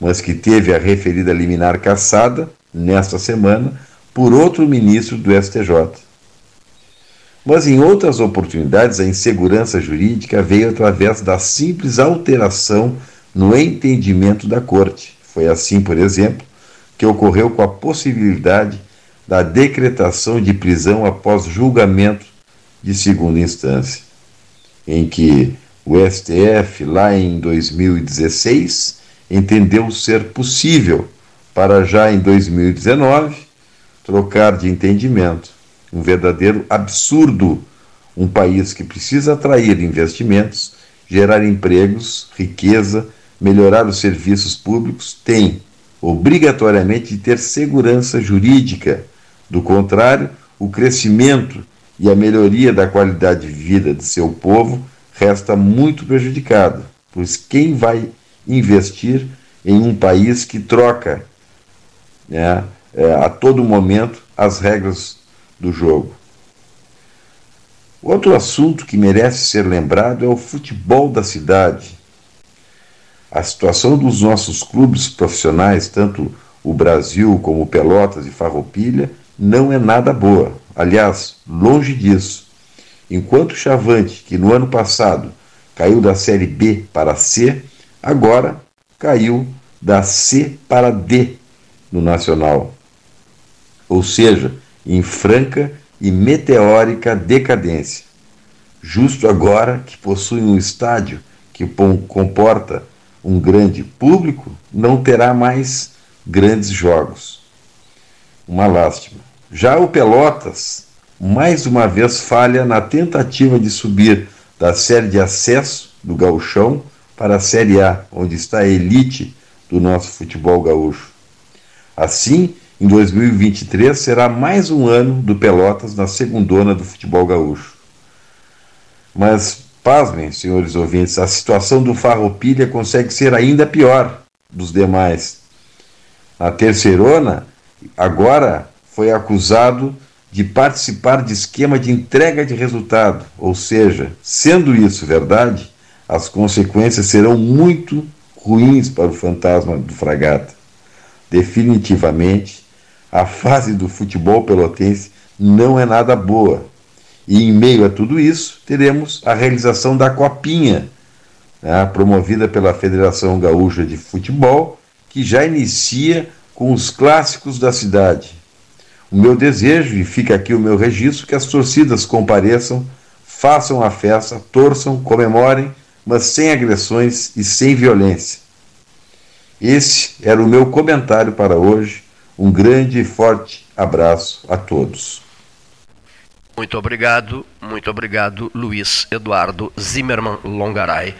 mas que teve a referida liminar cassada nesta semana por outro ministro do STJ. Mas em outras oportunidades, a insegurança jurídica veio através da simples alteração no entendimento da Corte. Foi assim, por exemplo, que ocorreu com a possibilidade da decretação de prisão após julgamento de segunda instância em que o STF, lá em 2016, entendeu ser possível, para já em 2019, trocar de entendimento. Um verdadeiro absurdo. Um país que precisa atrair investimentos, gerar empregos, riqueza, melhorar os serviços públicos, tem obrigatoriamente de ter segurança jurídica. Do contrário, o crescimento e a melhoria da qualidade de vida de seu povo resta muito prejudicado, pois quem vai investir em um país que troca né, é, a todo momento as regras do jogo? Outro assunto que merece ser lembrado é o futebol da cidade. A situação dos nossos clubes profissionais, tanto o Brasil como o Pelotas e Farroupilha, não é nada boa. Aliás, longe disso. Enquanto o Chavante, que no ano passado caiu da Série B para C, agora caiu da C para D no Nacional. Ou seja, em franca e meteórica decadência. Justo agora que possui um estádio que comporta um grande público, não terá mais grandes jogos. Uma lástima. Já o Pelotas, mais uma vez, falha na tentativa de subir da série de acesso do gauchão para a Série A, onde está a elite do nosso futebol gaúcho. Assim, em 2023 será mais um ano do Pelotas na segundona do futebol gaúcho. Mas, pasmem, senhores ouvintes, a situação do Farroupilha consegue ser ainda pior dos demais. Na terceirona, agora foi acusado de participar de esquema de entrega de resultado, ou seja, sendo isso verdade, as consequências serão muito ruins para o fantasma do Fragata. Definitivamente, a fase do futebol pelotense não é nada boa. E em meio a tudo isso, teremos a realização da Copinha, né, promovida pela Federação Gaúcha de Futebol, que já inicia com os clássicos da cidade. O meu desejo, e fica aqui o meu registro, que as torcidas compareçam, façam a festa, torçam, comemorem, mas sem agressões e sem violência. Esse era o meu comentário para hoje. Um grande e forte abraço a todos. Muito obrigado, muito obrigado, Luiz Eduardo Zimmermann Longaray.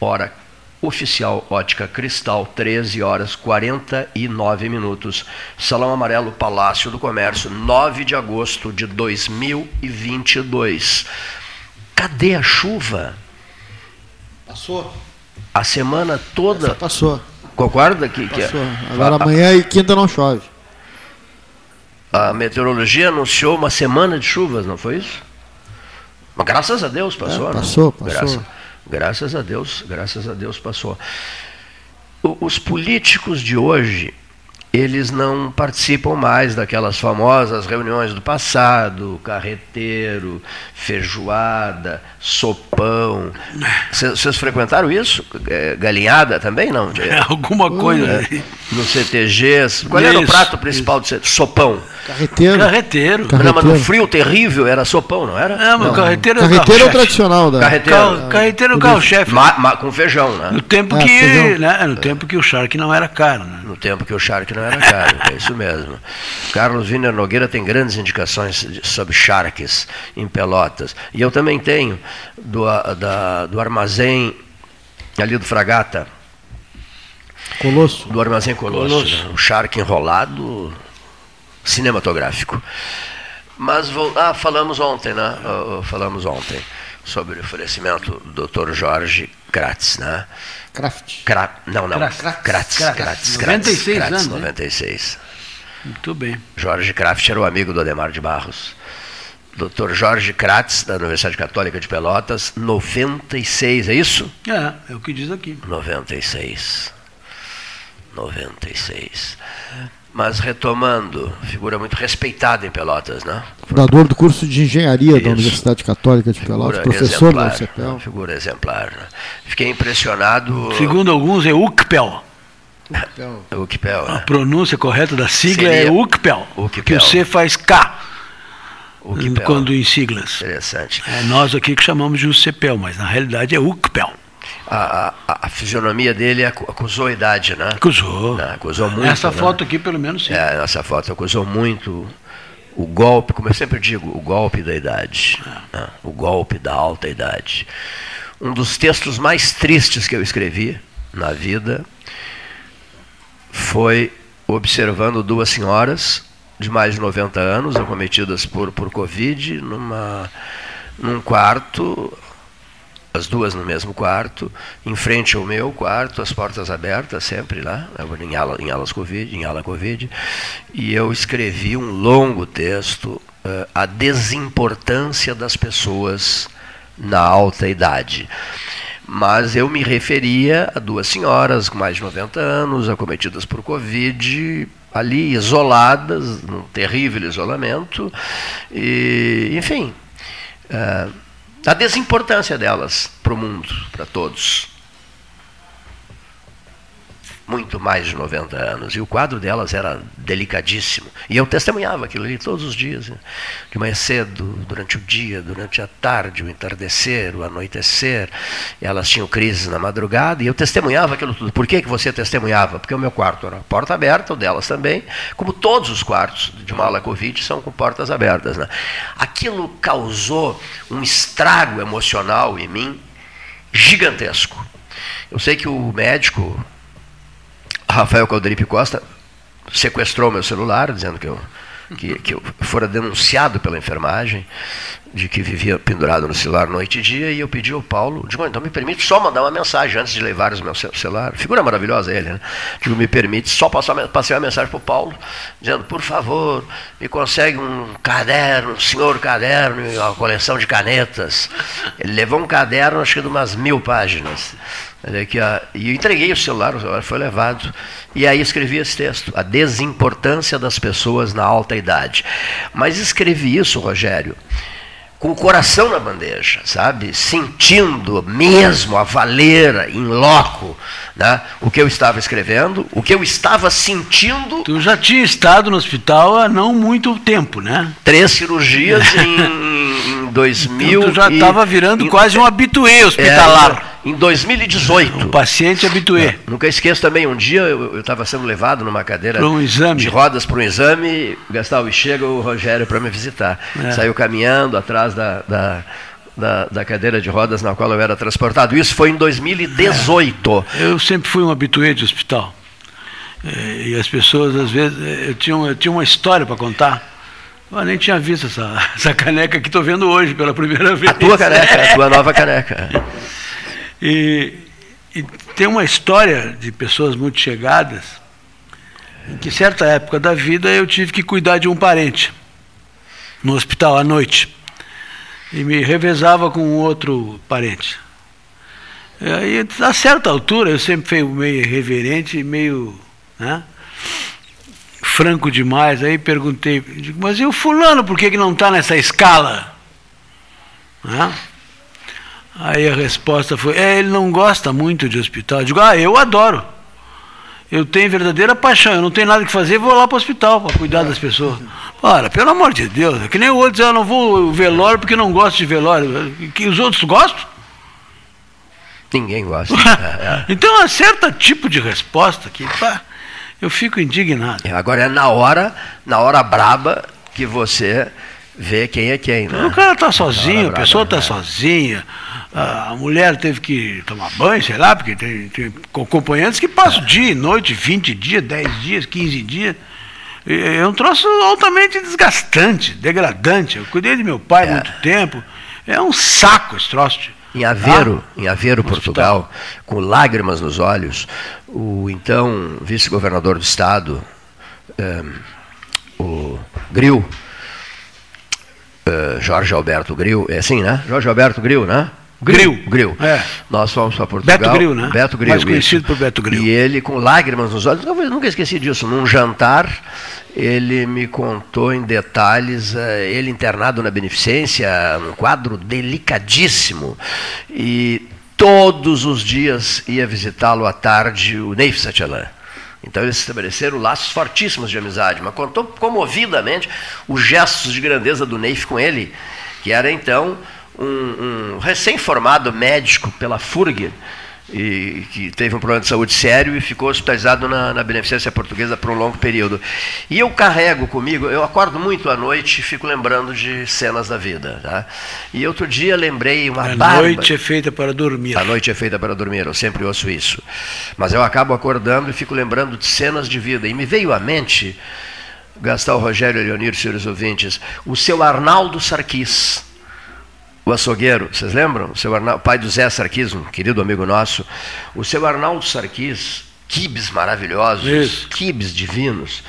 Hora oficial Ótica Cristal, 13 horas 49 minutos. Salão Amarelo, Palácio do Comércio, 9 de agosto de 2022. Cadê a chuva? Passou. A semana toda. Essa passou. Concorda que, que Passou. Agora amanhã e quinta não chove. a meteorologia anunciou uma semana de chuvas, não foi isso? Mas graças a Deus passou, É, né? passou, passou. Graças, graças a Deus, graças a Deus passou. O- os políticos de hoje, eles não participam mais daquelas famosas reuniões do passado, carreteiro, feijoada, sopão. Vocês frequentaram isso? É, Galinhada também, não? De- Alguma coisa. é, no CTGs. Qual era o Isso, prato principal do CTG? Sopão. Carreteiro. Carreteiro. Car- Não, mas no Carreteiro. frio terrível era sopão, não era? É, mas o carreteiro é o Carreteiro é o carro-chefe. tradicional da. Carreteiro. Carro- Carreteiro é o carro-chefe. Com feijão, né? No tempo É, que, feijão. né, no tempo que o Shark não era caro, né? No tempo que o Shark não era caro, é isso mesmo. Carlos Wiener Nogueira tem grandes indicações sobre Sharks em Pelotas. E eu também tenho do, da- do armazém ali do Fragata, Colosso. do armazém Colosso. Colosso. né? O Shark enrolado cinematográfico. Mas vou, ah, falamos ontem, né? Ah, falamos ontem sobre o oferecimento do Dr. Jorge Kratz, né? Kraft. Kra, não, não. Kratz. Kratz, Kratz. Kratz, Kratz. Kratz, 96 Kratz, anos, né? 96. Muito bem. Jorge Kraft era o amigo do Ademar de Barros. Dr. Jorge Kratz, da Universidade Católica de Pelotas, 96, é isso? É, é o que diz aqui. 96. 96. Mas retomando, figura muito respeitada em Pelotas, né? Fundador do curso de engenharia Isso. da Universidade Católica de Pelotas, Figura professor da exemplar, UCPEL. uma Figura exemplar. né? Fiquei impressionado. Segundo alguns, é UCPEL. o Ukpel, A né? pronúncia correta da sigla Seria é UCPEL. UCPEL. Que o C faz K O Ukpel. quando em siglas. Interessante. É nós aqui que chamamos de UCPEL, mas na realidade é UCPEL. A, a, a fisionomia dele acu- acusou a idade, né? Acusou. Né, acusou muito. Essa né? foto aqui, pelo menos, sim. É, essa foto acusou muito o golpe, como eu sempre digo, o golpe da idade. né? O golpe da alta idade. Um dos textos mais tristes que eu escrevi na vida foi observando duas senhoras de mais de 90 anos, acometidas por, por Covid, numa, num quarto, as duas no mesmo quarto, em frente ao meu quarto, as portas abertas sempre lá, em, ala, em alas Covid, em ala Covid, e eu escrevi um longo texto, eh, a desimportância das pessoas na alta idade. Mas eu me referia a duas senhoras com mais de 90 anos, acometidas por Covid, ali isoladas, num terrível isolamento, e, enfim, eh, a desimportância delas para o mundo, para todos. Muito mais de 90 anos. E o quadro delas era delicadíssimo. E eu testemunhava aquilo ali todos os dias. né? De manhã cedo, durante o dia, durante a tarde, o entardecer, o anoitecer. Elas tinham crises na madrugada e eu testemunhava aquilo tudo. Por que, que você testemunhava? Porque o meu quarto era porta aberta, o delas também. Como todos os quartos de uma ala Covid são com portas abertas. Né? Aquilo causou um estrago emocional em mim gigantesco. Eu sei que o médico Rafael Calderipe Costa sequestrou meu celular, dizendo que eu, que, que eu fora denunciado pela enfermagem de que vivia pendurado no celular noite e dia, e eu pedi ao Paulo, digo, então me permite só mandar uma mensagem antes de levar o meu celular. Figura maravilhosa ele, né? Digo, me permite só passar, passei uma mensagem para o Paulo, dizendo, por favor, me consegue um caderno, um senhor caderno, uma coleção de canetas. Ele levou um caderno, acho que de umas mil páginas. Aqui, e eu entreguei o celular, o celular foi levado. E aí escrevi esse texto, A Desimportância das Pessoas na Alta Idade. Mas escrevi isso, Rogério, com o coração na bandeja, sabe? Sentindo mesmo a valer em loco né? o que eu estava escrevendo, o que eu estava sentindo. Tu já tinha estado no hospital há não muito tempo, né? Três cirurgias em, em 2000. Então, tu já estava virando em, quase um habituê hospitalar. É, em 2018. Um paciente habituê. É, nunca esqueço também, um dia eu estava sendo levado numa cadeira um de rodas para um exame, Gastão, e chega o Rogério para me visitar. É. Saiu caminhando atrás da, da da, da, cadeira de rodas na qual eu era transportado. Isso foi em 2018. É, eu sempre fui um habituê de hospital. É, e as pessoas, às vezes, é, eu tinha, eu tinha uma história para contar. Eu nem tinha visto essa, essa caneca que estou vendo hoje pela primeira vez. A tua caneca, a tua nova caneca. E, e tem uma história de pessoas muito chegadas, em que certa época da vida eu tive que cuidar de um parente no hospital à noite. E me revezava com um outro parente. E aí, a certa altura, eu sempre fui meio irreverente, meio né, franco demais. Aí perguntei, mas e o fulano, por que, que não está nessa escala? Né? Aí a resposta foi: é, ele não gosta muito de hospital. Eu digo: ah, eu adoro. Eu tenho verdadeira paixão, eu não tenho nada que fazer, vou lá para o hospital para cuidar das pessoas. Ora, pelo amor de Deus, é que nem o outro diz, eu não vou velório porque não gosto de velório. Que os outros gostam? Ninguém gosta. então, há certo tipo de resposta que pá, eu fico indignado. Agora é na hora, na hora braba que você vê quem é quem. Né? O cara está sozinho, a pessoa está né? sozinha a mulher teve que tomar banho, sei lá, porque tem, tem acompanhantes que passam dia, noite, 20 dias, 10 dias, 15 dias. É um troço altamente desgastante, degradante. Eu cuidei de meu pai há é. muito tempo. É um saco esse troço. Em Aveiro, ah, em Aveiro, Portugal, hospital. com lágrimas nos olhos, o então vice-governador do estado, um, eh, o Gril, uh, Jorge Alberto Gril, é assim, né? Jorge Alberto Gril, né? Grill. Grill. É. Nós fomos para Portugal. Beto Grill, né? Beto Grill. Mais conhecido isso. por Beto Grill. E ele, com lágrimas nos olhos, eu nunca esqueci disso. Num jantar, ele me contou em detalhes, eh, ele internado na Beneficência, um quadro delicadíssimo. E todos os dias ia visitá-lo à tarde o Neif Satyalan. Então eles estabeleceram laços fortíssimos de amizade, mas contou comovidamente os gestos de grandeza do Neif com ele, que era então um, um recém-formado médico pela FURG, e, que teve um problema de saúde sério e ficou hospitalizado na, na Beneficência Portuguesa por um longo período. E eu carrego comigo, eu acordo muito à noite e fico lembrando de cenas da vida. Tá? E outro dia lembrei uma A barba. noite é feita para dormir. A noite é feita para dormir, eu sempre ouço isso. Mas eu acabo acordando e fico lembrando de cenas de vida. E me veio à mente, Gastal Rogério Leonir, senhores ouvintes, o seu Arnaldo Sarquis o açougueiro, vocês lembram? O seu Arnaldo, pai do Zé Sarquis, um querido amigo nosso. O seu Arnaldo Sarquis, quibes maravilhosos, Isso. quibes divinos.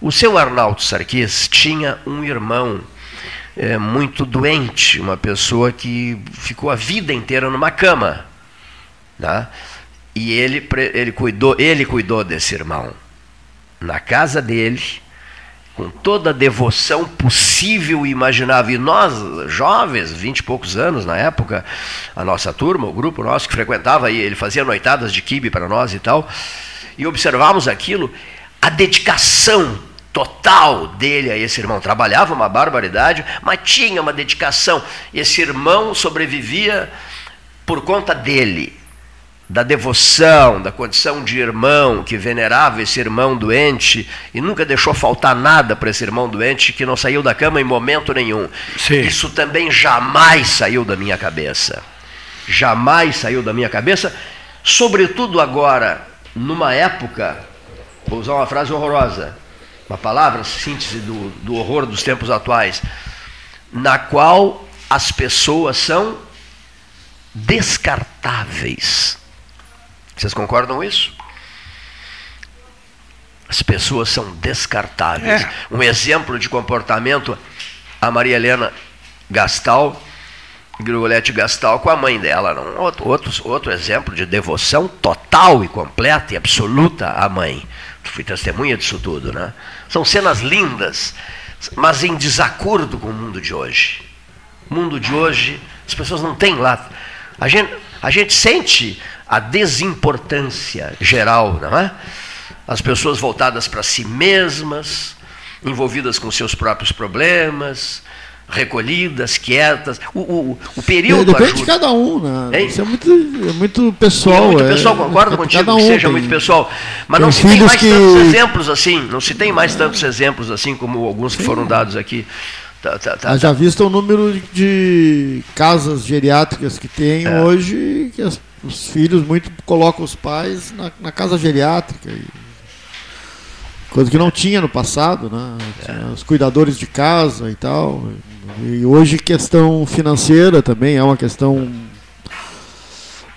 O seu Arnaldo Sarquis tinha um irmão é, muito doente, uma pessoa que ficou a vida inteira numa cama. Tá? E ele, ele, cuidou, ele cuidou desse irmão. Na casa dele, com toda a devoção possível e imaginável. E nós, jovens, vinte e poucos anos na época, a nossa turma, o grupo nosso que frequentava ele fazia noitadas de kibe para nós e tal, e observávamos aquilo, a dedicação total dele a esse irmão. Trabalhava uma barbaridade, mas tinha uma dedicação. Esse irmão sobrevivia por conta dele da devoção, da condição de irmão que venerava esse irmão doente e nunca deixou faltar nada para esse irmão doente que não saiu da cama em momento nenhum. Sim. Isso também jamais saiu da minha cabeça. Jamais saiu da minha cabeça, sobretudo agora, numa época vou usar uma frase horrorosa, uma palavra síntese do, do horror dos tempos atuais, na qual as pessoas são descartáveis. Vocês concordam com isso? As pessoas são descartáveis. É. Um exemplo de comportamento, a Maria Helena Gastal, Grigolete Gastal com a mãe dela. Não, outro, outro, outro exemplo de devoção total e completa e absoluta à mãe. Fui testemunha disso tudo, né? São cenas lindas, mas em desacordo com o mundo de hoje. O mundo de hoje, as pessoas não têm lá. A gente, a gente sente a desimportância geral, não é? As pessoas voltadas para si mesmas, envolvidas com seus próprios problemas, recolhidas, quietas. O, o, o período Depende ajuda. de cada um, né? Hein? Isso é muito, é muito pessoal. É muito é- pessoal, concordo é- contigo cada que um seja tem- muito pessoal. Mas não se tem mais que- tantos exemplos assim, não se tem mais tantos exemplos assim como alguns que foram dados aqui. Tá, tá, tá, Haja visto o número de casas geriátricas que tem É. hoje, que as- os filhos muito colocam os pais na, na casa geriátrica. e- coisa que não tinha no passado, né? Tinha Os cuidadores de casa e tal. E hoje questão financeira também é uma questão.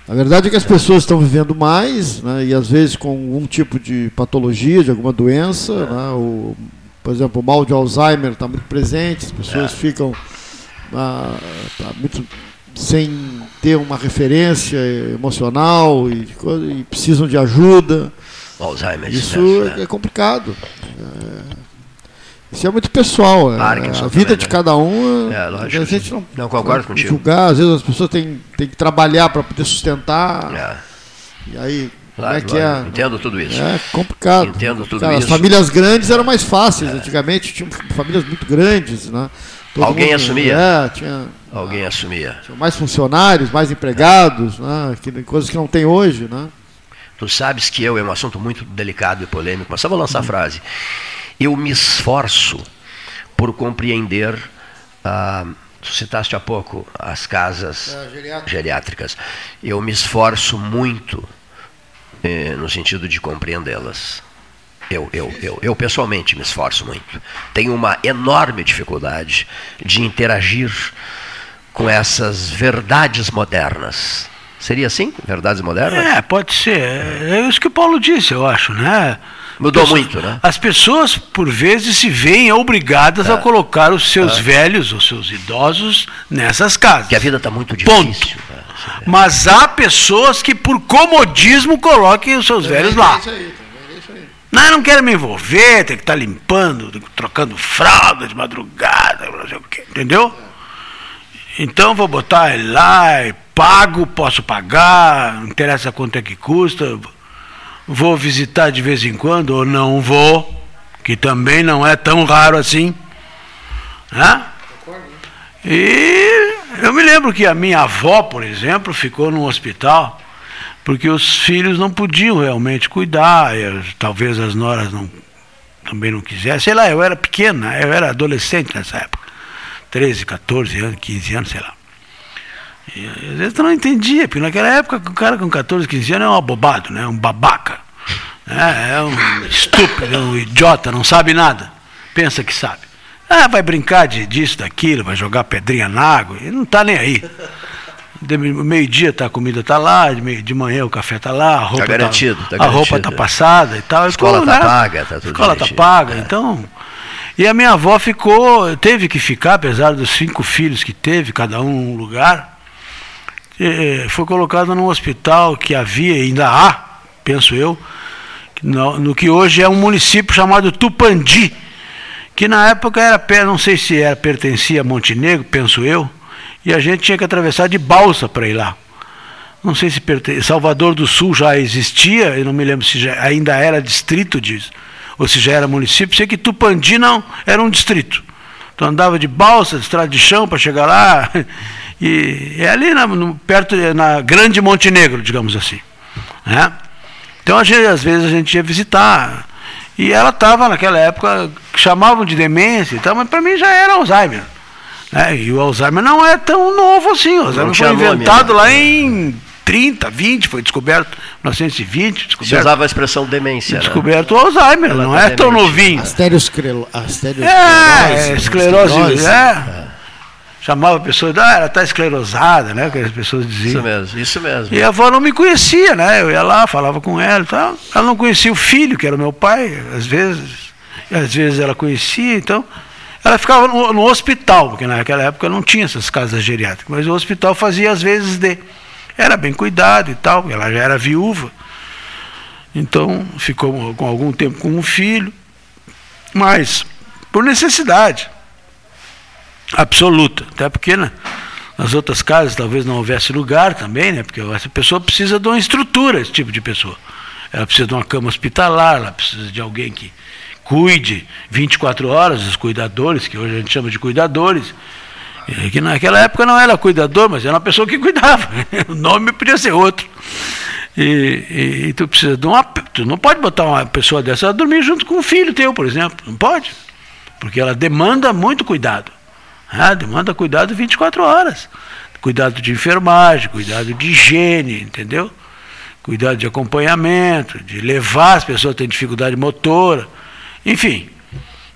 A verdade é que as pessoas estão vivendo mais, né? E às vezes com algum tipo de patologia, de alguma doença, né? O, por exemplo, o mal de Alzheimer está muito presente, as pessoas ficam ah, tá muito sem ter uma referência emocional e, coisa- e precisam de ajuda. Alzheimer. Isso né? é, é complicado. É, isso é muito pessoal. é, Parkinson a vida de né? cada um. É, é, lógico. a gente não, Não, concordo contigo. julgar. Às vezes as pessoas têm, têm que trabalhar para poder sustentar. É, E aí, como claro, é que é? Entendo tudo isso. É complicado. Entendo tudo. As isso. É. famílias grandes eram mais fáceis. Antigamente tinham famílias muito grandes, né? Todo Alguém assumia? É, tinha, Alguém assumia. tinha mais funcionários, mais empregados, né? Que, coisas que não tem hoje, né? Tu sabes que eu, é um assunto muito delicado e polêmico, mas só vou Uhum. lançar a frase. Eu me esforço por compreender, ah, tu citaste há pouco, as casas É, geriátrica. geriátricas. Eu me esforço muito eh, no sentido de compreendê-las. Eu, eu, eu, eu pessoalmente me esforço muito. Tenho uma enorme dificuldade de interagir com essas verdades modernas. Seria assim? Verdades modernas? É, pode ser. É isso que o Paulo disse, eu acho, né? Mudou muito, né? As pessoas, por vezes, se veem obrigadas a colocar os seus velhos, os seus idosos, nessas casas. Que a vida está muito Ponto. difícil. né? Mas há pessoas que, por comodismo, coloquem os seus velhos lá. É isso aí, também, é isso aí. Não, não quero me envolver, tem que estar limpando, trocando fralda de madrugada, não sei o quê, entendeu? Então vou botar ele lá, e pago, posso pagar, não interessa quanto é que custa, vou visitar de vez em quando ou não vou, que também não é tão raro assim. Né? E eu me lembro que a minha avó, por exemplo, ficou num hospital porque os filhos não podiam realmente cuidar, eu- talvez as noras não, também não quisessem. Sei lá, eu era pequena, eu era adolescente nessa época. 13, 14 anos, 15 anos, sei lá. E às vezes eu não entendia, porque naquela época o cara com 14, 15 anos é um abobado, né? um babaca. né? É um estúpido, é um idiota, não sabe nada. Pensa que sabe. Ah, vai brincar de, disso, daquilo, vai jogar pedrinha na água, e não está nem aí. Meio-dia tá, a comida tá lá, de, de manhã o café tá lá, a roupa garantido, tá a roupa garantido. tá passada e tal. A escola Ficou, tá né? paga, tá tudo escola tá paga, É. então. E a minha avó ficou, teve que ficar, apesar dos cinco filhos que teve, cada um num lugar. foi colocada num hospital que havia, ainda há, penso eu, no, no que hoje é um município chamado Tupandi, que na época era, não sei se era pertencia a Montenegro, penso eu, e a gente tinha que atravessar de balsa para ir lá. Não sei se perte... Salvador do Sul já existia, eu não me lembro se já ainda era distrito disso, ou se já era município. Sei que Tupandi não era um distrito. Então andava de balsa, de estrada de chão para chegar lá. E é ali na, no- perto, na Grande Montenegro, digamos assim. Né? Então gente, às vezes a gente ia visitar. E ela estava naquela época, chamavam de demência e tal, mas para mim já era Alzheimer. né? E o Alzheimer não é tão novo assim. O Alzheimer foi inventado né? lá em 30, 20, foi descoberto, 1920, descoberto. Você usava a expressão demência, né? Descoberto o Alzheimer, Ela não tá é tão novinho. Asterosclerose. É, esclerose, esclerose. é. Chamava a pessoa, ah, ela está esclerosada, né? Que as pessoas diziam. Isso mesmo, isso mesmo. E a avó não me conhecia, né? Eu ia lá, falava com ela e tal. Ela não conhecia o filho, que era o meu pai, às vezes. E às vezes ela conhecia, então. Ela ficava no, no hospital, porque naquela época não tinha essas casas geriátricas, mas o hospital fazia às vezes de. Era bem cuidado e tal, ela já era viúva. Então ficou com algum tempo com um filho, mas por necessidade absoluta. Até porque né, nas outras casas talvez não houvesse lugar também, né? Porque essa pessoa precisa de uma estrutura, esse tipo de pessoa. Ela precisa de uma cama hospitalar, ela precisa de alguém que cuide 24 horas, os cuidadores, que hoje a gente chama de cuidadores. E Que naquela época não era cuidador, mas era uma pessoa que cuidava. O nome podia ser outro. E, e- e tu precisa de uma. Tu não pode botar uma pessoa dessa a dormir junto com um filho teu, por exemplo. Não pode. Porque ela demanda muito cuidado. Ah, demanda cuidado 24 horas. Cuidado de enfermagem, cuidado de higiene, entendeu? Cuidado de acompanhamento, de levar as pessoas que têm dificuldade motora. Enfim,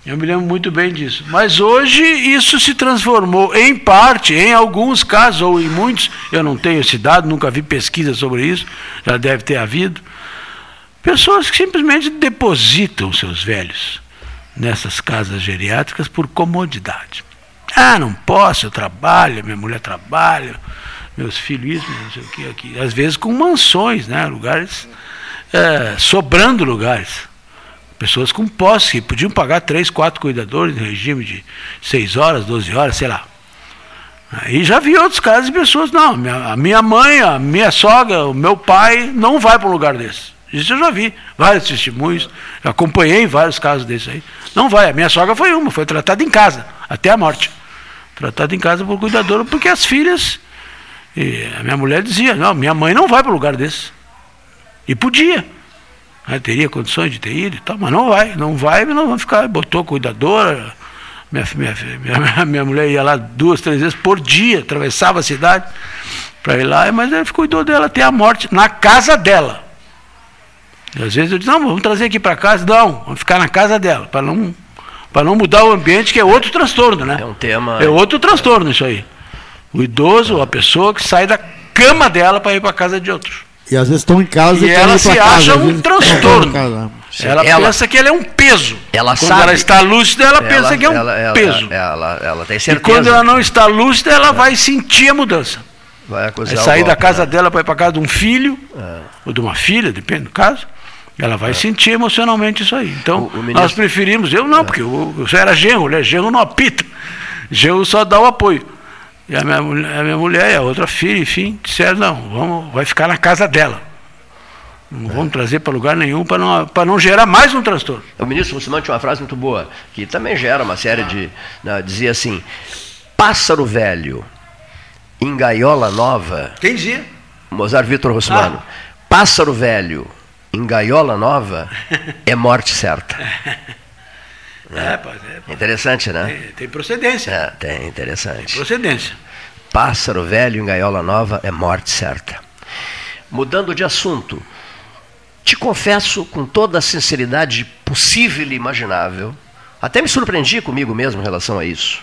eu me lembro muito bem disso. Mas hoje isso se transformou, em parte, em alguns casos, ou em muitos, eu não tenho esse dado, nunca vi pesquisa sobre isso, já deve ter havido. Pessoas que simplesmente depositam seus velhos nessas casas geriátricas por comodidade. Ah, não posso, eu trabalho, minha mulher trabalha, meus filhos, isso, não sei o que aqui. Às vezes com mansões, né? Lugares, é, sobrando lugares. Pessoas com posse, que podiam pagar três, quatro cuidadores em regime de seis horas, 12 horas, sei lá. Aí já vi outros casos de pessoas, não, a minha mãe, a minha sogra, o meu pai não vai para um lugar desse. Isso eu já vi, vários testemunhos, acompanhei vários casos desses aí. Não vai, a minha sogra foi uma, foi tratada em casa, até a morte. Tratada em casa por cuidadora, porque as filhas, e a minha mulher dizia, não, minha mãe não vai para um lugar desse. E podia. Né, teria condições de ter ido e tal, mas não vai, não vai, não vai ficar, botou cuidadora, minha, minha, minha, minha mulher ia lá duas, três vezes por dia, atravessava a cidade para ir lá, mas ele cuidou dela até a morte, na casa dela. E às vezes eu disse, não, vamos trazer aqui para casa, não, vamos ficar na casa dela, para não, não mudar o ambiente, que é outro transtorno, né? É um tema. É outro transtorno isso aí. O idoso, a pessoa que sai da cama dela para ir para casa de outro. E às vezes estão em casa E querem ela se casa, acha um vezes transtorno. Ela, Ela- pensa que ele é um peso. Ela quando sabe- ela está lúcida, ela, pensa que é um ela, ela, peso. Ela, ela tem e certeza. quando ela não está lúcida, ela vai sentir a mudança. vai Vai sair da golpe, casa né? dela para ir para casa de um filho, É. ou de uma filha, depende do caso. Ela vai sentir emocionalmente isso aí. Então, O- o ministro- nós preferimos, eu não, porque eu, eu era genro, né? Genro não apita. Genro só dá o apoio. E a minha, mulher- a minha mulher e a outra filha, enfim, disseram, não, vamos, vai ficar na casa dela. Não vamos trazer para lugar nenhum para não, para não gerar mais um transtorno. O ministro Mussimano tinha uma frase muito boa, que também gera uma série de. né, dizia assim: pássaro velho em gaiola nova. Quem dizia? Mozart Vitor Russmano. Ah. Pássaro velho em gaiola nova é morte certa. É, pá, é, Interessante, né? é, tem procedência. É, tem, interessante. Procedência. Pássaro velho em gaiola nova é morte certa. Mudando de assunto, te confesso com toda a sinceridade possível e imaginável, até me surpreendi comigo mesmo em relação a isso.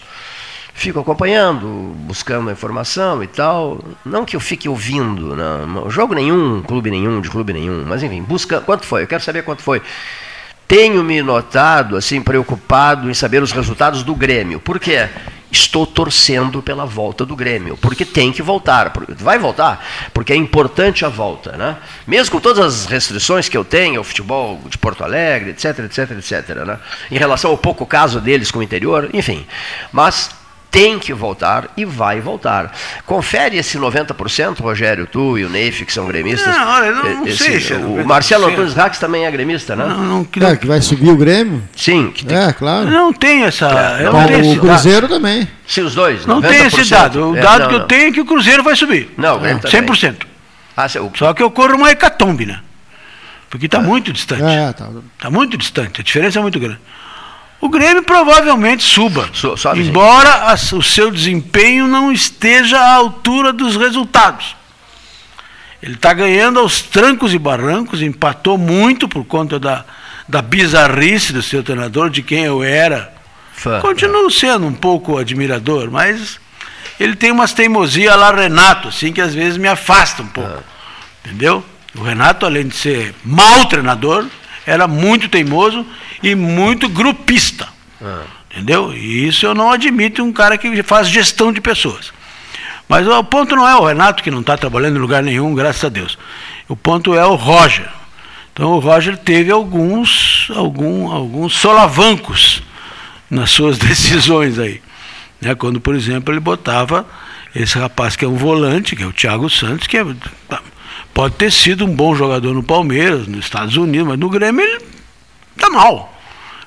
Fico acompanhando, buscando a informação e tal. Não que eu fique ouvindo, não, não jogo nenhum, clube nenhum, de clube nenhum, mas enfim, busca. Quanto foi? Eu quero saber quanto foi. Tenho me notado, assim, preocupado em saber os resultados do Grêmio. Por quê? Estou torcendo pela volta do Grêmio, porque tem que voltar. Vai voltar, porque é importante a volta, né? Mesmo com todas as restrições que eu tenho ao futebol de Porto Alegre, etc, etc, etc, né? Em relação ao pouco caso deles com o interior, enfim. Mas tem que voltar e vai voltar. Confere esse 90%, Rogério, tu e o Neif, que são gremistas. Não, olha, não- não Esse- sei se é o 90%. Marcelo Antunes Rax também é gremista, né? Não, não, que É, que vai subir o Grêmio? Sim, que tem, É, claro. não tem essa. eu não, não tenho o esse dado. Cruzeiro também. se os dois. Não tem esse 90%. dado. O É, dado não, que eu não. tenho é que o Cruzeiro vai subir. Não, o Grêmio também. 100%. Ah, se- o- Só que ocorre uma hecatombe, né? Porque está muito distante. É, tá. Está muito distante. A diferença é muito grande. O Grêmio provavelmente suba. So- sobe, embora a- o seu desempenho não esteja à altura dos resultados. Ele está ganhando aos trancos e barrancos, empatou muito por conta da, da bizarrice do seu treinador, de quem eu era. Fã, Continuo sendo um pouco admirador, mas ele tem umas teimosias lá Renato, assim, que às vezes me afasta um pouco. Ah. Entendeu? O Renato, além de ser mau treinador, era muito teimoso e muito grupista. Ah. Entendeu? E isso eu não admito um cara que faz gestão de pessoas. Mas o ponto não é o Renato, que não está trabalhando em lugar nenhum, graças a Deus. O ponto é o Roger. Então o Roger teve alguns, algum, alguns solavancos nas suas decisões aí. Né? Quando, por exemplo, ele botava esse rapaz que é um volante, que é o Thiago Santos, que é, tá, pode ter sido um bom jogador no Palmeiras, nos Estados Unidos, mas no Grêmio ele está mal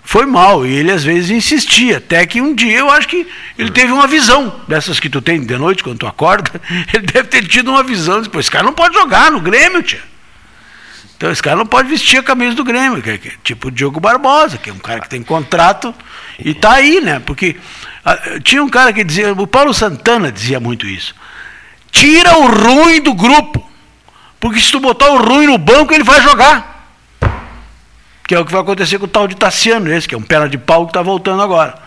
foi mal. E ele às vezes insistia. Até que um dia eu acho que ele teve uma visão dessas que tu tem de noite quando tu acorda. Ele deve ter tido uma visão. Disse, esse cara não pode jogar no Grêmio, tia. Então esse cara não pode vestir a camisa do Grêmio, que é, que é tipo o Diogo Barbosa, que é um cara que tem contrato e está aí, né? Porque a, tinha um cara que dizia, o Paulo Santana dizia muito isso. Tira o ruim do grupo. Porque se tu botar o ruim no banco, ele vai jogar. Que é o que vai acontecer com o tal de Tassiano, esse, que é um perna de pau que está voltando agora.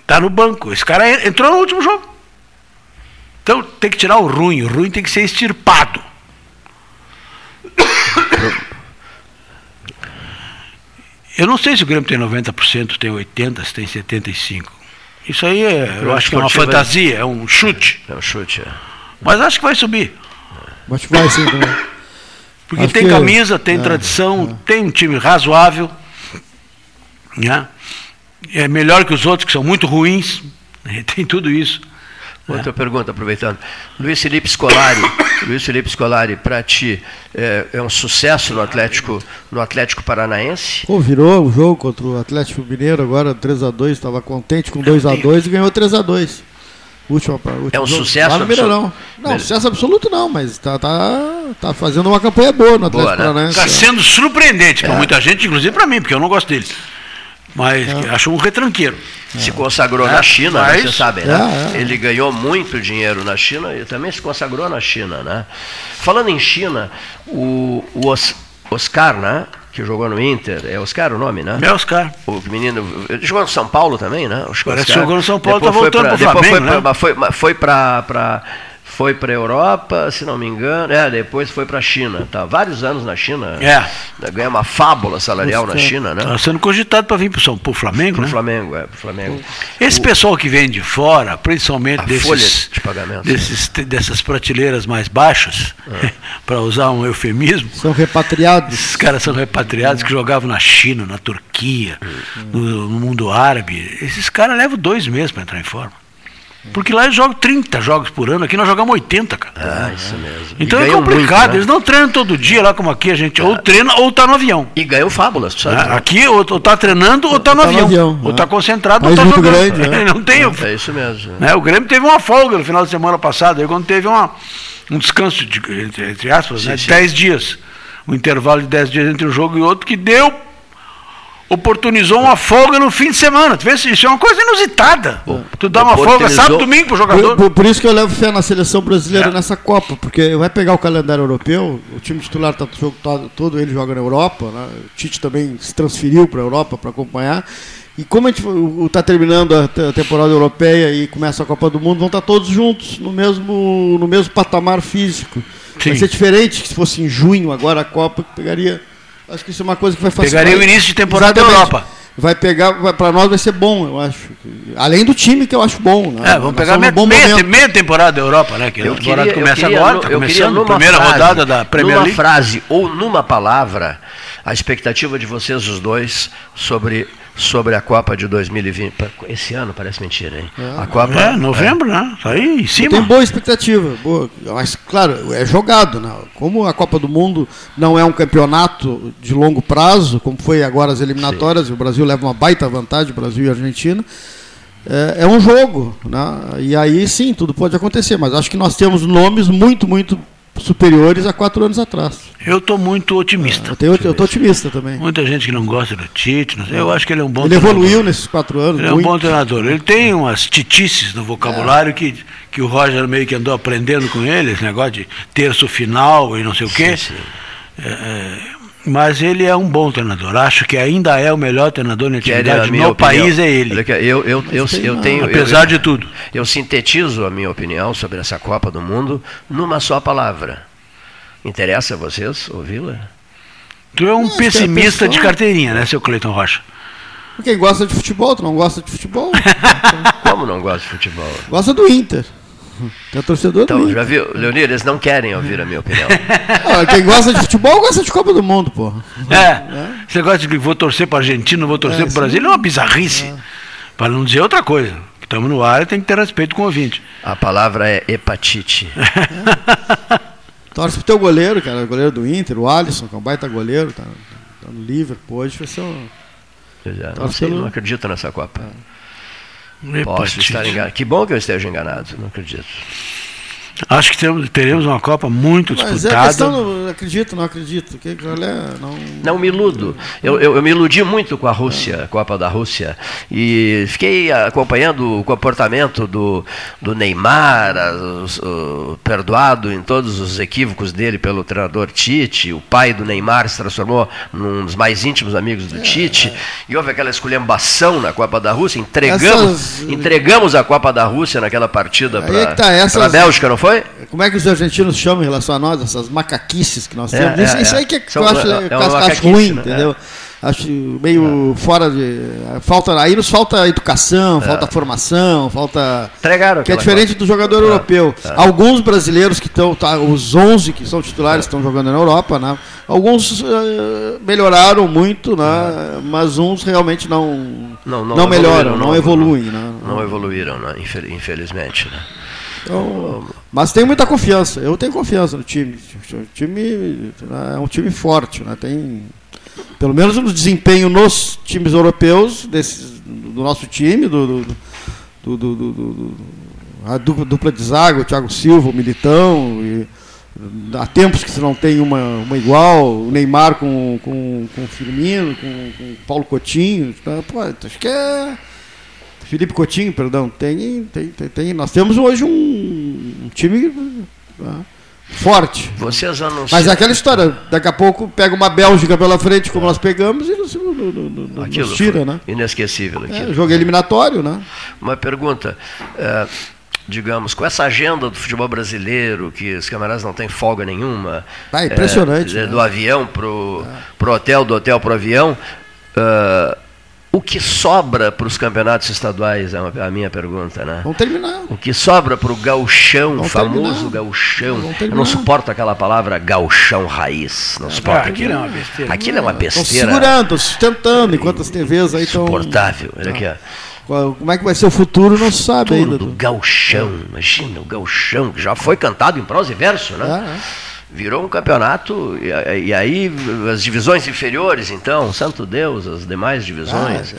Está no banco. Esse cara entrou no último jogo. Então tem que tirar o ruim. O ruim tem que ser extirpado. Eu não sei se o Grêmio tem 90%, tem 80%, se tem 75%. Isso aí é, eu, acho que é uma fantasia, é um chute. É um chute, é. Mas acho que vai subir. Acho que vai sim também. Porque Acho tem camisa, tem é, tradição, é. tem um time razoável. Né? É melhor que os outros, que são muito ruins. Né? Tem tudo isso. Outra é. pergunta, aproveitando. Luiz Felipe Scolari, Luiz Felipe Scolari, para ti, é, é, um sucesso no Atlético, no Atlético Paranaense? Pô, virou o jogo contra o Atlético Mineiro agora 3 a 2 estava contente com 2 a 2 e ganhou 3 a 2 Última, última é um jogo. sucesso absoluto? Mineirão. Não, sucesso absoluto não, mas tá, tá, tá fazendo uma campanha boa no Atlético né? Paranaense. Está sendo surpreendente é. para muita gente, inclusive para mim, porque eu não gosto dele. Mas é. acho um retranqueiro. Se consagrou é. na China, né, mas... você sabe, né? É, é. Ele ganhou muito dinheiro na China e também se consagrou na China, né? Falando em China, o, o Oscar, né? Que jogou no Inter. É Oscar o nome, né? É Oscar. O menino. Ele jogou no São Paulo também, né? Parece que jogou no São Paulo, está voltando para o Flamengo. Foi, né? pra, foi, foi para foi para a Europa, se não me engano, é, depois foi para a China. Tá vários anos na China. É. Né, ganha uma fábula salarial na China, né? Está sendo cogitado para vir para o Flamengo, pro né? Flamengo, é, pro Flamengo. Esse o, pessoal que vem de fora, principalmente desses, de pagamento, desses, dessas prateleiras mais baixas, ah. para usar um eufemismo. São repatriados. Esses caras são repatriados que jogavam na China, na Turquia, hum. no, no mundo árabe. Esses caras levam dois meses para entrar em forma. Porque lá eles jogam 30 jogos por ano, aqui nós jogamos 80, cara. Ah, isso mesmo. Então é complicado, muito, né? eles não treinam todo dia lá como aqui, a gente ou treina ou tá no avião. E ganham fábulas, sabe? Ah, aqui ou, ou tá treinando ou tá no, tá avião. no avião. Ou tá concentrado ou tá muito jogando. Grande, né? não tem. É, é isso mesmo. Né? O Grêmio teve uma folga no final de semana passado, aí quando teve uma, um descanso, de, entre aspas, sim, né? 10 dias. Um intervalo de 10 dias entre um jogo e outro que deu oportunizou uma folga no fim de semana. Tu vê, isso é uma coisa inusitada. tu dá uma folga sábado domingo pro jogador. Por, por, por, isso que eu levo fé na seleção brasileira é. nessa Copa, porque vai pegar o calendário europeu, o time titular tá jogo todo, todo ele joga na Europa, né? o Tite também se transferiu para a Europa para acompanhar. E como a gente está terminando a temporada europeia e começa a Copa do Mundo, vão estar tá todos juntos no mesmo, no mesmo patamar físico. Sim. Vai ser diferente que se fosse em junho agora a Copa, que pegaria Acho que isso é uma coisa que vai facilitar. Pegaria o início de temporada da Europa. Vai pegar, para nós vai ser bom, eu acho. Além do time que eu acho bom. Né? É, vamos pegar meia, um meia, meia, temporada da Europa, né? Que a temporada começa queria, agora, está começando, primeira frase, rodada da Premier numa League. Numa frase ou numa palavra, a expectativa de vocês os dois sobre sobre a Copa de 2020. Esse ano parece mentira, hein? É, a Copa, é novembro, é. né? Tá aí em cima. Tem boa expectativa. Boa. Mas, claro, é jogado. Né? Como a Copa do Mundo não é um campeonato de longo prazo, como foi agora as eliminatórias, Sim. e o Brasil leva uma baita vantagem, Brasil e Argentina. É, é, um jogo, né? e aí sim, tudo pode acontecer, mas acho que nós temos nomes muito, muito superiores a quatro anos atrás. Eu estou muito otimista. Ah, eu estou otimista também. Muita gente que não gosta do Tite, eu acho que ele é um bom ele treinador. Ele evoluiu nesses quatro anos. Ele muito. é um bom treinador. Ele tem umas titices no vocabulário é. que, que o Roger meio que andou aprendendo com ele, esse negócio de terço final e não sei o quê. Sim, sim. É, é, mas ele é um bom treinador. Acho que ainda é o melhor treinador na atividade no opinião, país é ele. Eu, eu, eu, eu tenho. Apesar eu, de tudo. Eu sintetizo a minha opinião sobre essa Copa do Mundo numa só palavra. Interessa a vocês ouvi-la? Tu é um a pessimista de carteirinha, né, seu Cleiton Rocha? Quem gosta de futebol, tu não gosta de futebol? Como não gosto de futebol? gosta do Inter. É torcedor do Então, já viu, Leonir, eles não querem ouvir a minha opinião. Ah, quem gosta de futebol gosta de Copa do Mundo, porra. É. Esse negócio de que vou torcer para Argentina, vou torcer É, para o. Brasil é uma bizarrice. Para não dizer outra coisa. Estamos no ar e tem que ter respeito com o ouvinte. A palavra é hepatite. Torce pro teu goleiro, cara, o goleiro do Inter, o Alisson, que é um baita goleiro, tá, tá no Liverpool hoje, vai ser um... Eu já não Torce sei, pelo- não acredito nessa Copa. Posso estar enganado. Que bom que eu esteja enganado, não acredito. Acho que temos, teremos uma Copa muito Mas é disputada. questão, não acredito, não acredito. Que, olha, não... Não me iludo. Eu, eu, eu me iludi muito com a Rússia, a Copa da Rússia. E fiquei acompanhando o comportamento do, do Neymar, as- o- perdoado em todos os equívocos dele pelo treinador Tite. O pai do Neymar se transformou num dos mais íntimos amigos do Tite. E houve aquela esculhambação na Copa da Rússia. Entregamos, Essas- entregamos a Copa da Rússia naquela partida para é que tá, essas- a Bélgica, não foi? Como é que os argentinos chamam em relação a nós, essas macaquices que nós É, temos? é, isso, isso é. aí que, é que eu acho, é- é acho ruim, né? entendeu? Acho meio fora de. Falta, aí nos falta educação, falta formação, falta. Entregaram Que é diferente do jogador europeu. Alguns brasileiros que estão, tá, os 11 que são titulares estão jogando na Europa, né? Alguns eh, melhoraram muito, né? Mas uns realmente não Não, não, não evoluíram, não, não- evoluem, né? Não evoluíram, né? Infel- infelizmente. Né? Então, mas tenho muita confiança. Eu tenho confiança no time. O time é um time forte, né? Tem pelo menos no desempenho nos times europeus desses, do nosso time, do, do, do, do- a dupla, de zaga, o Thiago Silva, o Militão. E, há tempos que se não tem uma, uma igual, o Neymar com, com, com o Firmino, com, com o Paulo Coutinho. Tá, pô, acho que é. Felipe Coutinho, perdão, tem, tem, tem, tem- nós temos hoje um, time ah, forte. Vocês anunciam. Mas é aquela história, daqui a pouco pega uma Bélgica pela frente, como nós pegamos, e nos, no- no- no- nos Aquilo tira, né? Inesquecível É, aquilo. jogo eliminatório, né? Uma pergunta. é, digamos, com essa agenda do futebol brasileiro, que os camaradas não têm folga nenhuma. Ah, impressionante, é, né? Do avião pro, pro hotel, do hotel pro avião. é, o que sobra para os campeonatos estaduais é uma- a minha pergunta, né? Vamos terminar. O que sobra para o gauchão, Vamos famoso terminar. gauchão. Eu não suporto aquela palavra gauchão raiz. Não suporto Ah, aquilo aquilo. é uma besteira. Aquilo é uma Estão besteira segurando, estão sustentando, enquanto as TVs aí estão. insuportável. Olha aqui, ó. Como é que vai ser o futuro, não se sabe Tudo ainda. do gauchão, imagina o gauchão, que já foi cantado em prosa e verso, né? É, é. Virou um campeonato, e, e aí as divisões inferiores, então, santo Deus, as demais divisões.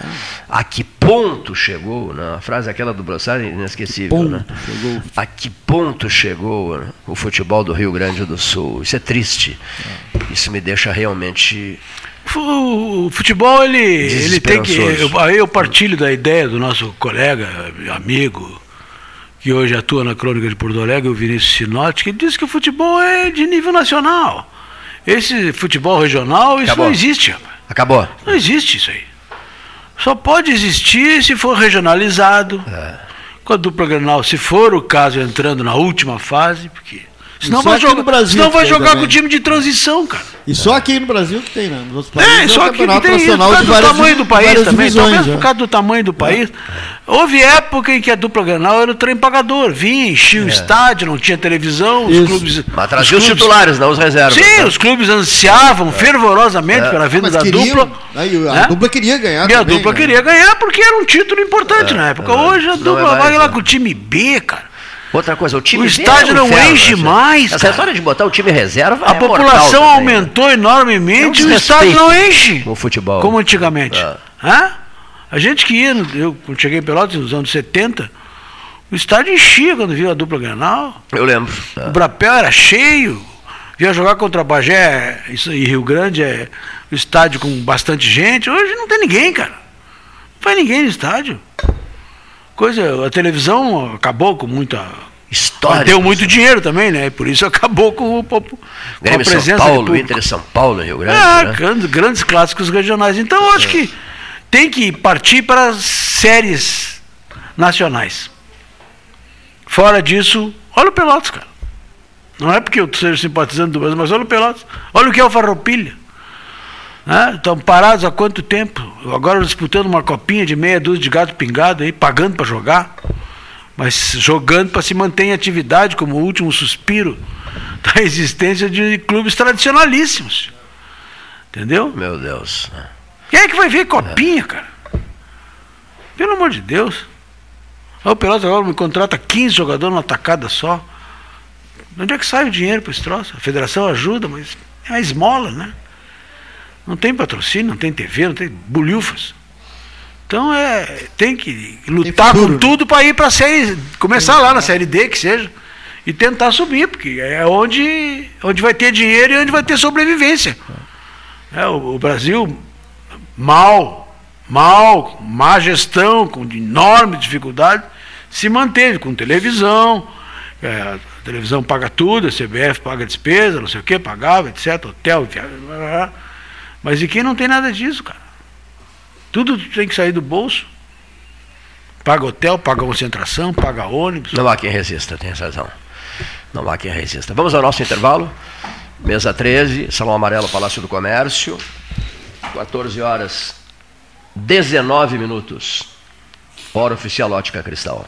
Ah, a que ponto chegou, né? A frase aquela do Brossard é inesquecível, né? Chegou. A que ponto chegou né, o futebol do Rio Grande do Sul? Isso é triste. Isso me deixa realmente O futebol, ele, ele tem que. Eu, aí eu partilho da ideia do nosso colega, amigo, que hoje atua na Crônica de Porto Alegre, o Vinícius Sinotti, que diz que o futebol é de nível nacional. Esse futebol regional, isso Acabou. não existe. rapaz. acabou. Não existe isso aí. Só pode existir se for regionalizado, É. com a dupla Grenal, se for o caso entrando na última fase, porque. Senão vai aqui jogar, no Brasil senão vai jogar também. com o time de transição, cara. E só aqui no Brasil que tem, né? Nos outros países É, só o que, tem isso, por nacional causa do tamanho do país também, talvez né? por causa do tamanho do país. Houve época em que a dupla Granal era o trem pagador, vinha, enchia o estádio, não tinha televisão, os clubes... Mas trazia os clubes- titulares, não os reservas. Sim, né? os clubes ansiavam fervorosamente pela vinda Mas da queriam, dupla. aí a né? dupla queria ganhar E a dupla né? queria ganhar porque era um título importante na época. Hoje a dupla é vai lá né? com o time B, cara. Outra coisa, o time O estádio é um não enche essa- mais, Essa história de botar o time reserva A é mortal população também, né? aumentou enormemente É e o estádio não enche. no futebol. Como antigamente. É. Hã? A gente que ia, eu quando cheguei em Pelotas nos anos 70, o estádio enchia quando viu a dupla Granal. Eu lembro. O Brapel era cheio. Via jogar contra Bagé e Rio Grande, é, o estádio com bastante gente. Hoje não tem ninguém, cara. Não vai ninguém no estádio. Coisa, a televisão acabou com muita Histórico. Deu muito dinheiro também, né? Por isso acabou com, o, com Grêmio a presença São Paulo. Inter São Paulo, Rio Grande. Ah, né? grandes, grandes clássicos regionais. Então, eu acho que tem que partir para séries nacionais. Fora disso, olha o Pelotas, cara. Não é porque eu seja simpatizante do Brasil, mas olha o Pelotas. Olha o que é o Farroupilha. Estão parados há quanto tempo? Agora disputando uma copinha de meia dúzia de gato pingado aí, pagando para jogar. Mas jogando para se manter em atividade como o último suspiro da existência de clubes tradicionalíssimos. Entendeu? Meu Deus. Quem é que vai ver copinha, cara? Pelo amor de Deus. O Pelotas agora me contrata 15 jogadores numa tacada só. De onde é que sai o dinheiro para esse troço? A federação ajuda, mas é uma esmola, né? Não tem patrocínio, não tem TV, não tem bolhufas. Então é, tem que lutar futuro, com né? tudo para ir para a série, começar lá na série D que seja e tentar subir, porque é onde, onde vai ter dinheiro e onde vai ter sobrevivência. É, o, o Brasil mal, mal, má gestão, com enorme dificuldade, se manteve com televisão, é, a televisão paga tudo, a CBF paga despesa, não sei o que, pagava, etc, hotel, via- blá, blá, blá. Mas e quem não tem nada disso, cara? Tudo tem que sair do bolso. Paga hotel, paga concentração, paga ônibus. Não há quem resista, tem razão. Não há quem resista. Vamos ao nosso intervalo. Mesa 13, Salão Amarelo, Palácio do Comércio. 14 horas 19 minutos. Hora oficial Ótica Cristal.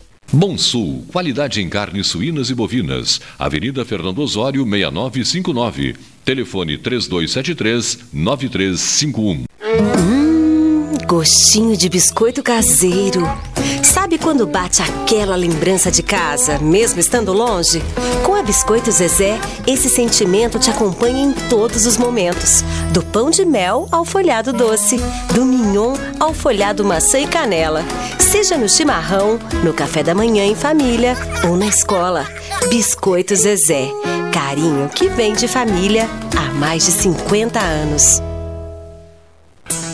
Bom Sul, qualidade em carnes suínas e bovinas. Avenida Fernando Osório, 6959. Telefone 3273-9351. Gostinho de biscoito caseiro. Quando bate aquela lembrança de casa, mesmo estando longe? Com a Biscoito Zezé, esse sentimento te acompanha em todos os momentos. Do pão de mel ao folhado doce, do mignon ao folhado maçã e canela. Seja no chimarrão, no café da manhã em família ou na escola. Biscoito Zezé. Carinho que vem de família há mais de 50 anos.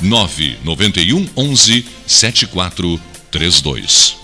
991 11 7432.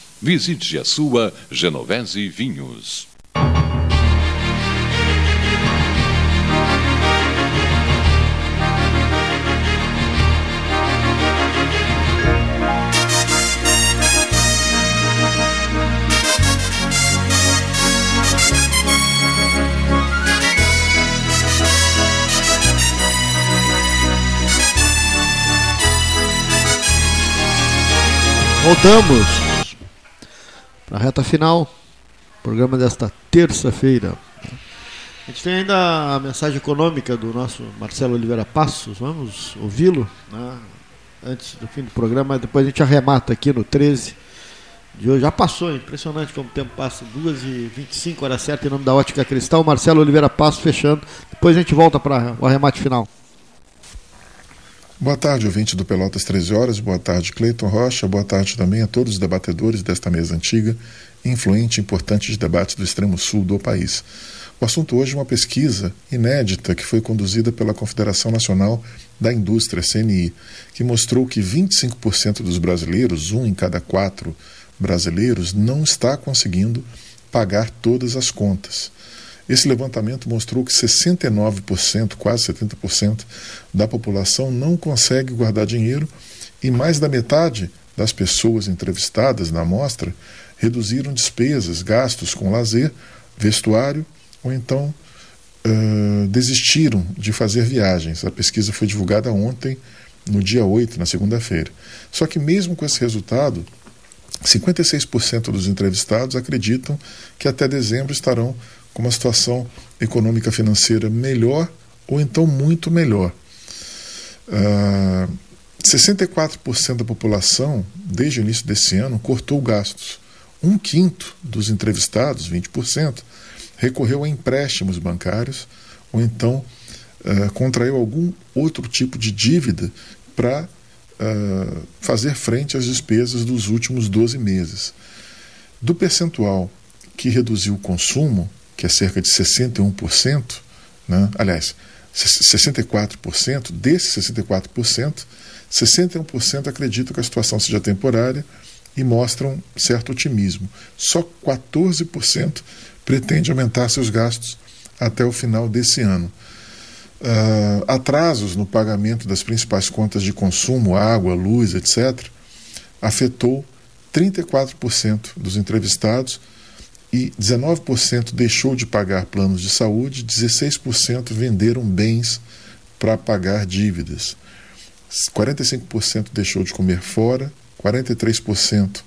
Visite a sua Genovese Vinhos. Voltamos na reta final, programa desta terça-feira. A gente tem ainda a mensagem econômica do nosso Marcelo Oliveira Passos, vamos ouvi-lo né? antes do fim do programa, depois a gente arremata aqui no 13 de hoje. Já passou, é impressionante como o tempo passa, 2h25, hora certa, em nome da Ótica Cristal, Marcelo Oliveira Passos fechando, depois a gente volta para o arremate final. Boa tarde, ouvinte do Pelotas 13 Horas. Boa tarde, Cleiton Rocha. Boa tarde também a todos os debatedores desta mesa antiga, influente e importante de debate do extremo sul do país. O assunto hoje é uma pesquisa inédita que foi conduzida pela Confederação Nacional da Indústria, CNI, que mostrou que 25% dos brasileiros, um em cada quatro brasileiros, não está conseguindo pagar todas as contas. Esse levantamento mostrou que 69%, quase 70% da população não consegue guardar dinheiro e mais da metade das pessoas entrevistadas na amostra reduziram despesas, gastos com lazer, vestuário ou então uh, desistiram de fazer viagens. A pesquisa foi divulgada ontem, no dia 8, na segunda-feira. Só que, mesmo com esse resultado, 56% dos entrevistados acreditam que até dezembro estarão com uma situação econômica financeira melhor ou então muito melhor. Uh, ah, 64% da população, desde o início desse ano, cortou gastos. Um quinto dos entrevistados, 20%, recorreu a empréstimos bancários ou então uh, contraiu algum outro tipo de dívida para uh, fazer frente às despesas dos últimos 12 meses. Do percentual que reduziu o consumo, que é cerca de 61%, né? aliás, 64%, desses 64%, 61% acreditam que a situação seja temporária e mostram certo otimismo. Só 14% pretende aumentar seus gastos até o final desse ano. Uh, atrasos no pagamento das principais contas de consumo, água, luz, etc., afetou 34% dos entrevistados e 19% deixou de pagar planos de saúde, 16% venderam bens para pagar dívidas, 45% deixou de comer fora, 43%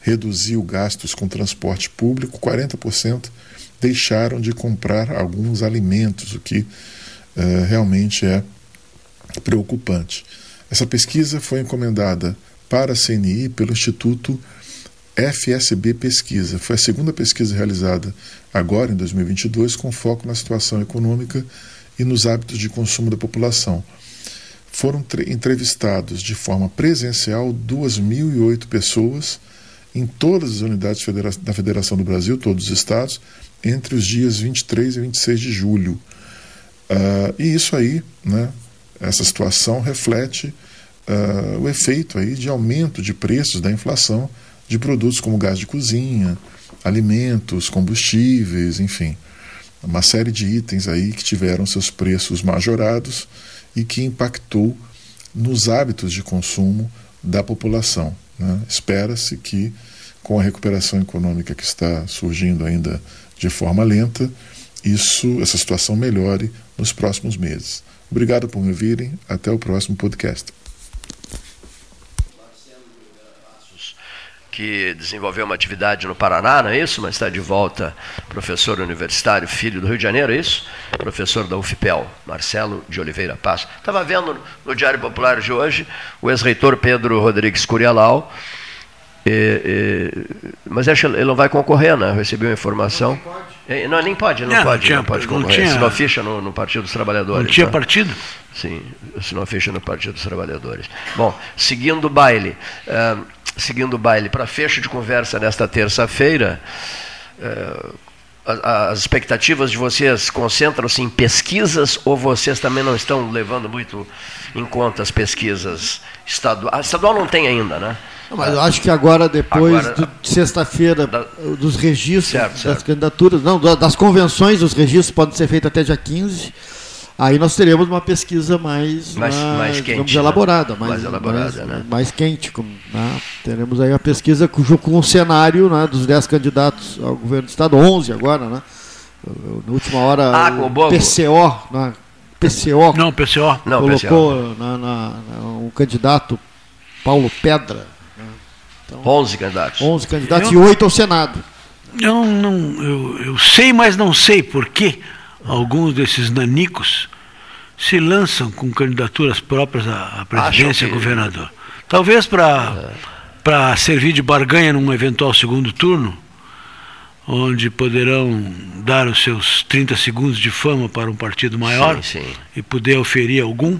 reduziu gastos com transporte público, 40% deixaram de comprar alguns alimentos, o que uh, realmente é preocupante. Essa pesquisa foi encomendada para a CNI pelo Instituto FSB Pesquisa. Foi a segunda pesquisa realizada agora, em 2022, com foco na situação econômica e nos hábitos de consumo da população. Foram entrevistados de forma presencial 2.008 pessoas em todas as unidades federa da Federação do Brasil, todos os estados, entre os dias 23 e 26 de julho. Uh, e isso aí, né, essa situação reflete uh, o efeito aí de aumento de preços da inflação de produtos como gás de cozinha, alimentos, combustíveis, enfim, uma série de itens aí que tiveram seus preços majorados e que impactou nos hábitos de consumo da população. Né? Espera-se que, com a recuperação econômica que está surgindo ainda de forma lenta, isso, essa situação melhore nos próximos meses. Obrigado por me ouvirem. Até o próximo podcast. Que desenvolveu uma atividade no Paraná, não é isso? Mas está de volta, professor universitário, filho do Rio de Janeiro, é isso? Professor da UFPEL, Marcelo de Oliveira Passo. Estava vendo no Diário Popular de hoje o ex-reitor Pedro Rodrigues Curialau, e, e, mas acho que ele não vai concorrer, né? Recebeu informação. Não pode. É, não, nem pode, não, não pode, não, tinha, não pode concorrer. Não tinha, assinou ficha no, no, Partido dos Trabalhadores. Não tinha né? partido? Sim, assinou ficha no Partido dos Trabalhadores. Bom, seguindo o baile, uh, seguindo o baile, para fecho de conversa nesta terça-feira, uh, as expectativas de vocês concentram-se em pesquisas ou vocês também não estão levando muito em conta as pesquisas estaduais? A estadual não tem ainda, né? Não, mas eu acho que agora, depois agora, de sexta-feira, dos registros certo, certo. das candidaturas, não, das convenções, os registros podem ser feitos até dia 15. Aí nós teremos uma pesquisa mais, mais, mais, mais quente, elaborada, né? mais, mais, elaborada, mais, né? mais quente. né? Teremos aí a pesquisa com, com um cenário né, dos 10 candidatos ao governo do Estado, 11 agora, né? Na última hora, ah, o PCO, né? PCO, não, PCO. Não, colocou PCO. Na, na, na, um candidato, Paulo Pedra, então, 11 candidatos. 11 candidatos eu, e 8 ao Senado. Eu, não, eu, eu sei, mas não sei por que alguns desses nanicos se lançam com candidaturas próprias à, presidência que... governador. Talvez para é. servir de barganha num eventual segundo turno, onde poderão dar os seus 30 segundos de fama para um partido maior sim, sim. e poder oferir algum.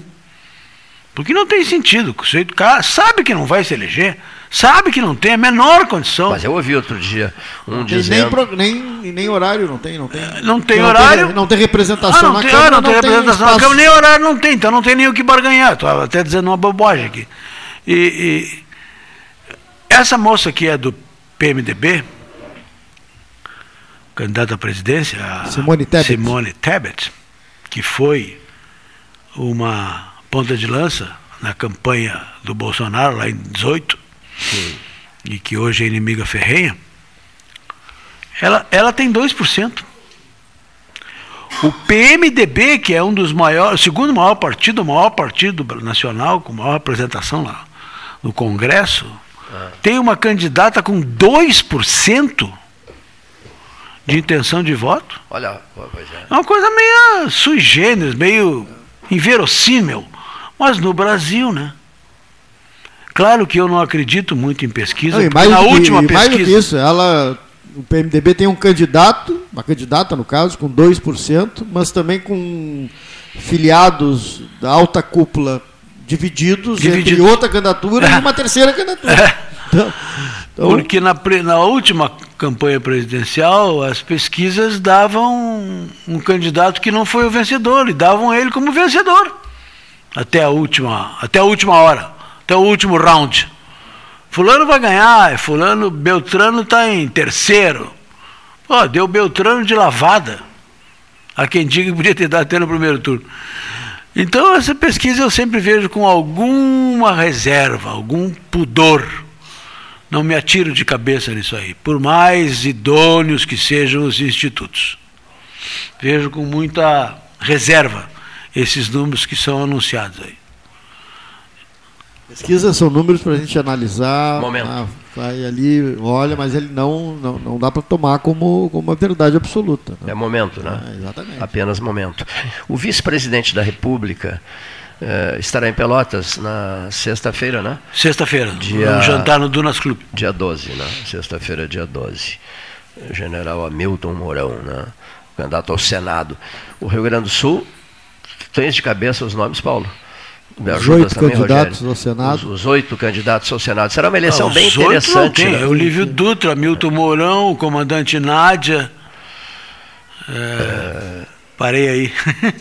Porque não tem sentido. O sujeito sabe que não vai se eleger Sabe que não tem a menor condição. Mas eu ouvi outro dia um dizendo... Nem, nem, nem horário não tem, não tem. Não tem não horário. Tem, não tem representação ah, na tem, Câmara. Não, não tem representação na Câmara, nem horário não tem, então não tem nem o que barganhar. Estou até dizendo uma bobagem aqui. E, e, essa moça que é do PMDB, candidata à presidência, a Simone Tebet. Simone Tebet, que foi uma ponta de lança na campanha do Bolsonaro lá em 18 e que hoje é inimiga ferrenha, ela, ela tem 2%. O PMDB, que é um dos maiores, o segundo maior partido, o maior partido nacional, com maior representação lá no Congresso, tem uma candidata com 2% de intenção de voto. Olha, é. É uma coisa meio sui generis, meio inverossímil. Mas no Brasil, né? Claro que eu não acredito muito em pesquisa. Não, mais, na que- última e mais do que pesquisa. isso, ela, o PMDB tem um candidato, uma candidata no caso, com 2%, mas também com filiados da alta cúpula divididos, entre Dividido. outra candidatura e uma terceira candidatura. Então, então, Porque na, na última campanha presidencial, as pesquisas davam um, um candidato que não foi o vencedor, e davam ele como vencedor. Até a última, até a última hora, até o último round. Fulano vai ganhar, e fulano, Beltrano está em terceiro. Pô, deu Beltrano de lavada. Há quem diga que podia ter dado até no primeiro turno. Então, essa pesquisa eu sempre vejo com alguma reserva, algum pudor. Não me atiro de cabeça nisso aí, por mais idôneos que sejam os institutos. Vejo com muita reserva esses números que são anunciados aí. Pesquisas são números para a gente analisar. Momento. ah, vai ali, olha, mas ele não, não, não dá para tomar como, como uma verdade absoluta. né? É momento, né? Ah, exatamente. Apenas momento. O vice-presidente da República eh, estará em Pelotas na sexta-feira, né? Sexta-feira, Dia- um jantar no Dunas Club. Dia 12, né? Sexta-feira, dia 12. General Hamilton Mourão, né? Candidato ao Senado. O Rio Grande do Sul, tens de cabeça os nomes, Paulo? Me Os oito também, candidatos Rogério? ao Senado. Os, os oito candidatos ao Senado. Será uma eleição Ah, bem oito não interessante. tem. né? É o Lívio Dutra, Milton Mourão, o comandante Nádia. É, Parei aí.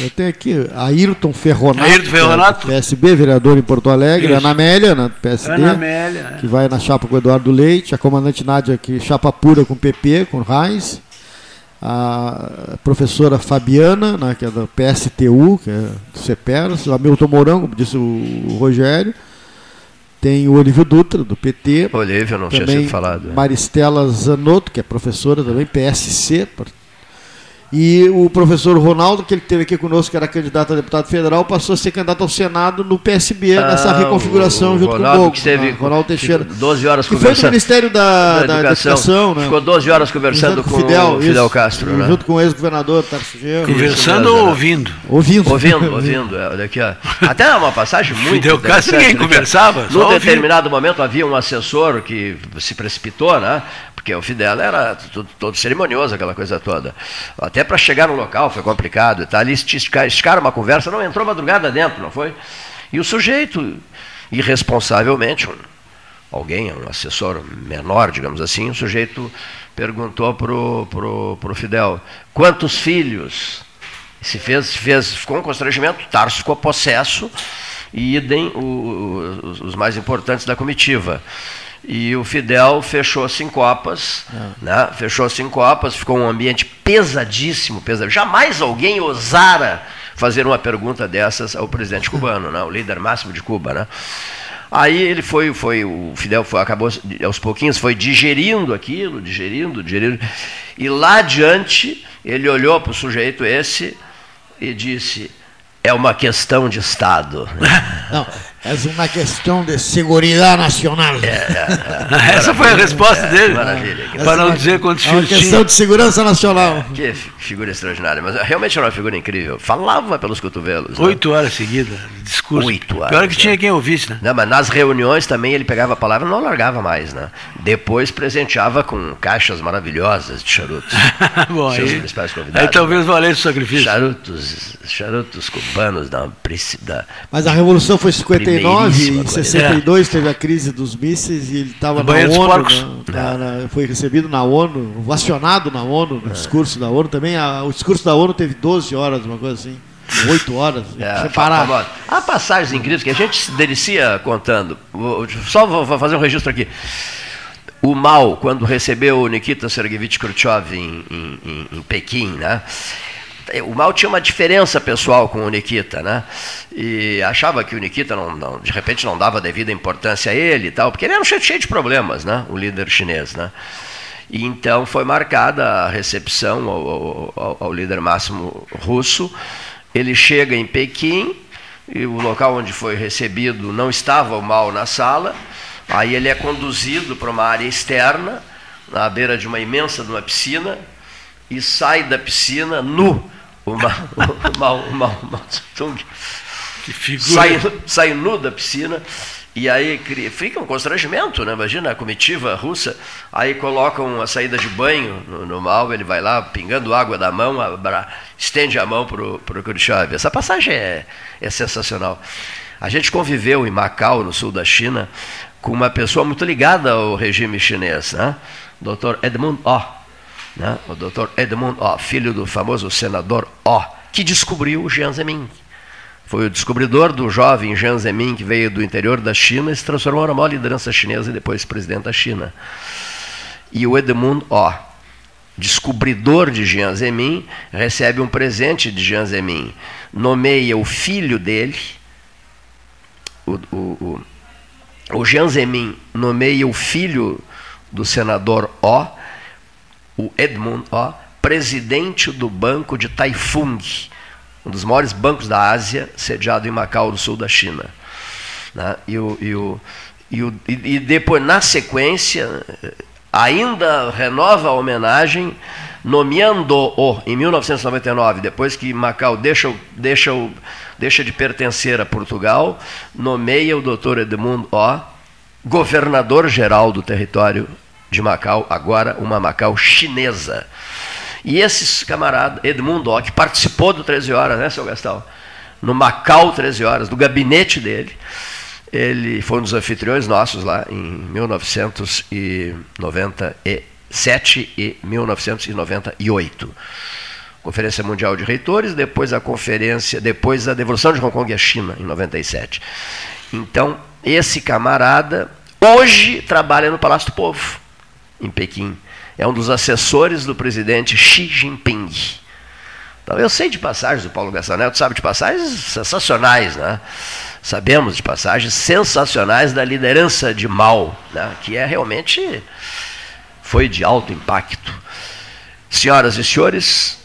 Eu tenho aqui Ayrton Ferronato, Ayrton Ferronato. que é PSB, vereador em Porto Alegre, Isso. Ana Amélia, na PSD, Ana Amélia. é. que vai na chapa com o Eduardo Leite, a comandante Nádia, que chapa pura com o PP, com o Reis, a professora Fabiana, né, que é da PSTU, que é do CEPERS, o Hamilton Mourão, como disse o Rogério, tem o Olívio Dutra, do PT, Olívio, não tinha também sido falado. Maristela Zanotto, que é professora também, PSC. E o professor Ronaldo, que ele teve aqui conosco, que era candidato a deputado federal, passou a ser candidato ao Senado no PSB, nessa Ah, reconfiguração o junto Ronaldo com o Bogo. que esteve né? Ronaldo Teixeira. ficou 12 horas que foi do conversando. Ministério da, da, da Educação, né? Ficou 12 horas conversando com, o Fidel, isso. Castro, né? Junto com o ex-governador Tarso Genro. Conversando ou ouvindo? Ouvindo. Ouvindo, ouvindo. é, Olha aqui, ó. Até uma passagem muito Fidel Castro ninguém né, conversava, Num determinado momento havia um assessor que se precipitou, né? Porque o Fidel era tudo, todo cerimonioso, aquela coisa toda. Até para chegar no local foi complicado. e. Ali esticar- esticaram uma conversa, não entrou madrugada dentro, não foi? E o sujeito, irresponsavelmente, um- alguém, um assessor menor, digamos assim, o sujeito perguntou pro, pro, pro Fidel, quantos filhos? Se fez, fez, ficou um constrangimento, Tarso ficou possesso, e idem o- o- os mais importantes da comitiva. E o Fidel fechou-se em copas, né? fechou-se em copas, ficou um ambiente pesadíssimo, pesadíssimo. Jamais alguém ousara fazer uma pergunta dessas ao presidente cubano, né? o líder máximo de Cuba. Né? Aí ele foi, foi o Fidel foi, acabou aos pouquinhos, foi digerindo aquilo, digerindo, digerindo. E lá adiante ele olhou para o sujeito esse e disse: é uma questão de Estado. Não, é uma questão de segurança nacional. Essa foi a resposta dele. Para não dizer quantos filhos. É uma questão de segurança nacional. Eh, que figura extraordinária. Mas realmente era uma figura incrível. Falava pelos cotovelos. Né? Oito né? horas seguidas discurso. Oito horas. Pior que tinha né? quem ouvisse, né? Não, mas nas reuniões também ele pegava a palavra e não largava mais, né? Depois presenteava com caixas maravilhosas de charutos. Bom, seus aí, principais convidados. Aí talvez né? valesse o sacrifício. Charutos, charutos cubanos da, da. Mas a revolução foi 51. 69 e 62 é. teve a crise dos mísseis e ele estava na ONU, na, né? na, na, foi recebido na ONU, vacionado na ONU, no é. discurso da ONU também. A, o discurso da ONU teve 12 horas, uma coisa assim. 8 horas, é, tá separado. Há passagens incríveis que a gente se delicia contando. Só vou fazer um registro aqui. O Mao, quando recebeu Nikita Sergeyevich Khrushchev em, em, em, em Pequim, né? O Mao tinha uma diferença pessoal com o Nikita, né? E achava que o Nikita, não, não, de repente, não dava devida importância a ele e tal, porque ele era um cheio, de problemas, né? O líder chinês, né? E então foi marcada a recepção ao, ao, ao líder máximo russo. Ele chega em Pequim, e o local onde foi recebido não estava o Mao na sala. Aí ele é conduzido para uma área externa, na beira de uma imensa de uma piscina, e sai da piscina nu o Mao, o Mao, o Mao, o Mao Tung que figura. Sai, sai nu da piscina e aí fica um constrangimento, né? Imagina a comitiva russa, aí colocam a saída de banho no, no Mao, ele vai lá pingando água da mão, abra, estende a mão para o Khrushchev. Essa passagem é, é sensacional. A gente conviveu em Macau, no sul da China, com uma pessoa muito ligada ao regime chinês, né? Dr. Edmund Oh né? o Dr. Edmund O, filho do famoso senador O, que descobriu o Jiang Zemin. Foi o descobridor do jovem Jiang Zemin, que veio do interior da China e se transformou na maior liderança chinesa e depois presidente da China. E o Edmund O, descobridor de Jiang Zemin, recebe um presente de Jiang Zemin. Nomeia o filho dele, o, o, o, o Jiang Zemin nomeia o filho do senador O o Edmund ó, presidente do Banco de Taifung, um dos maiores bancos da Ásia, sediado em Macau, do sul da China. Né? E, o, e, o, e, o, e depois, na sequência, ainda renova a homenagem, nomeando-o em 1999, depois que Macau deixa, deixa, deixa de pertencer a Portugal, nomeia o Dr. Edmund O governador-geral do território de Macau, agora uma Macau chinesa. E esse camarada, Edmundo que participou do 13 Horas, né, seu Gastão? No Macau 13 Horas, do gabinete dele. Ele foi um dos anfitriões nossos lá em 1997 e 1998. Conferência Mundial de Reitores, depois a conferência, depois a devolução de Hong Kong à China, em 97. Então, esse camarada hoje trabalha no Palácio do Povo em Pequim. É um dos assessores do presidente Xi Jinping. Então, eu sei de passagens do Paulo Gassaneto, sabe de passagens sensacionais, né? Sabemos de passagens sensacionais da liderança de Mao, né? que é realmente foi de alto impacto. Senhoras e senhores,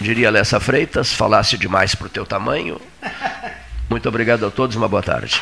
diria Lessa Freitas, falasse demais para o teu tamanho. Muito obrigado a todos, uma boa tarde.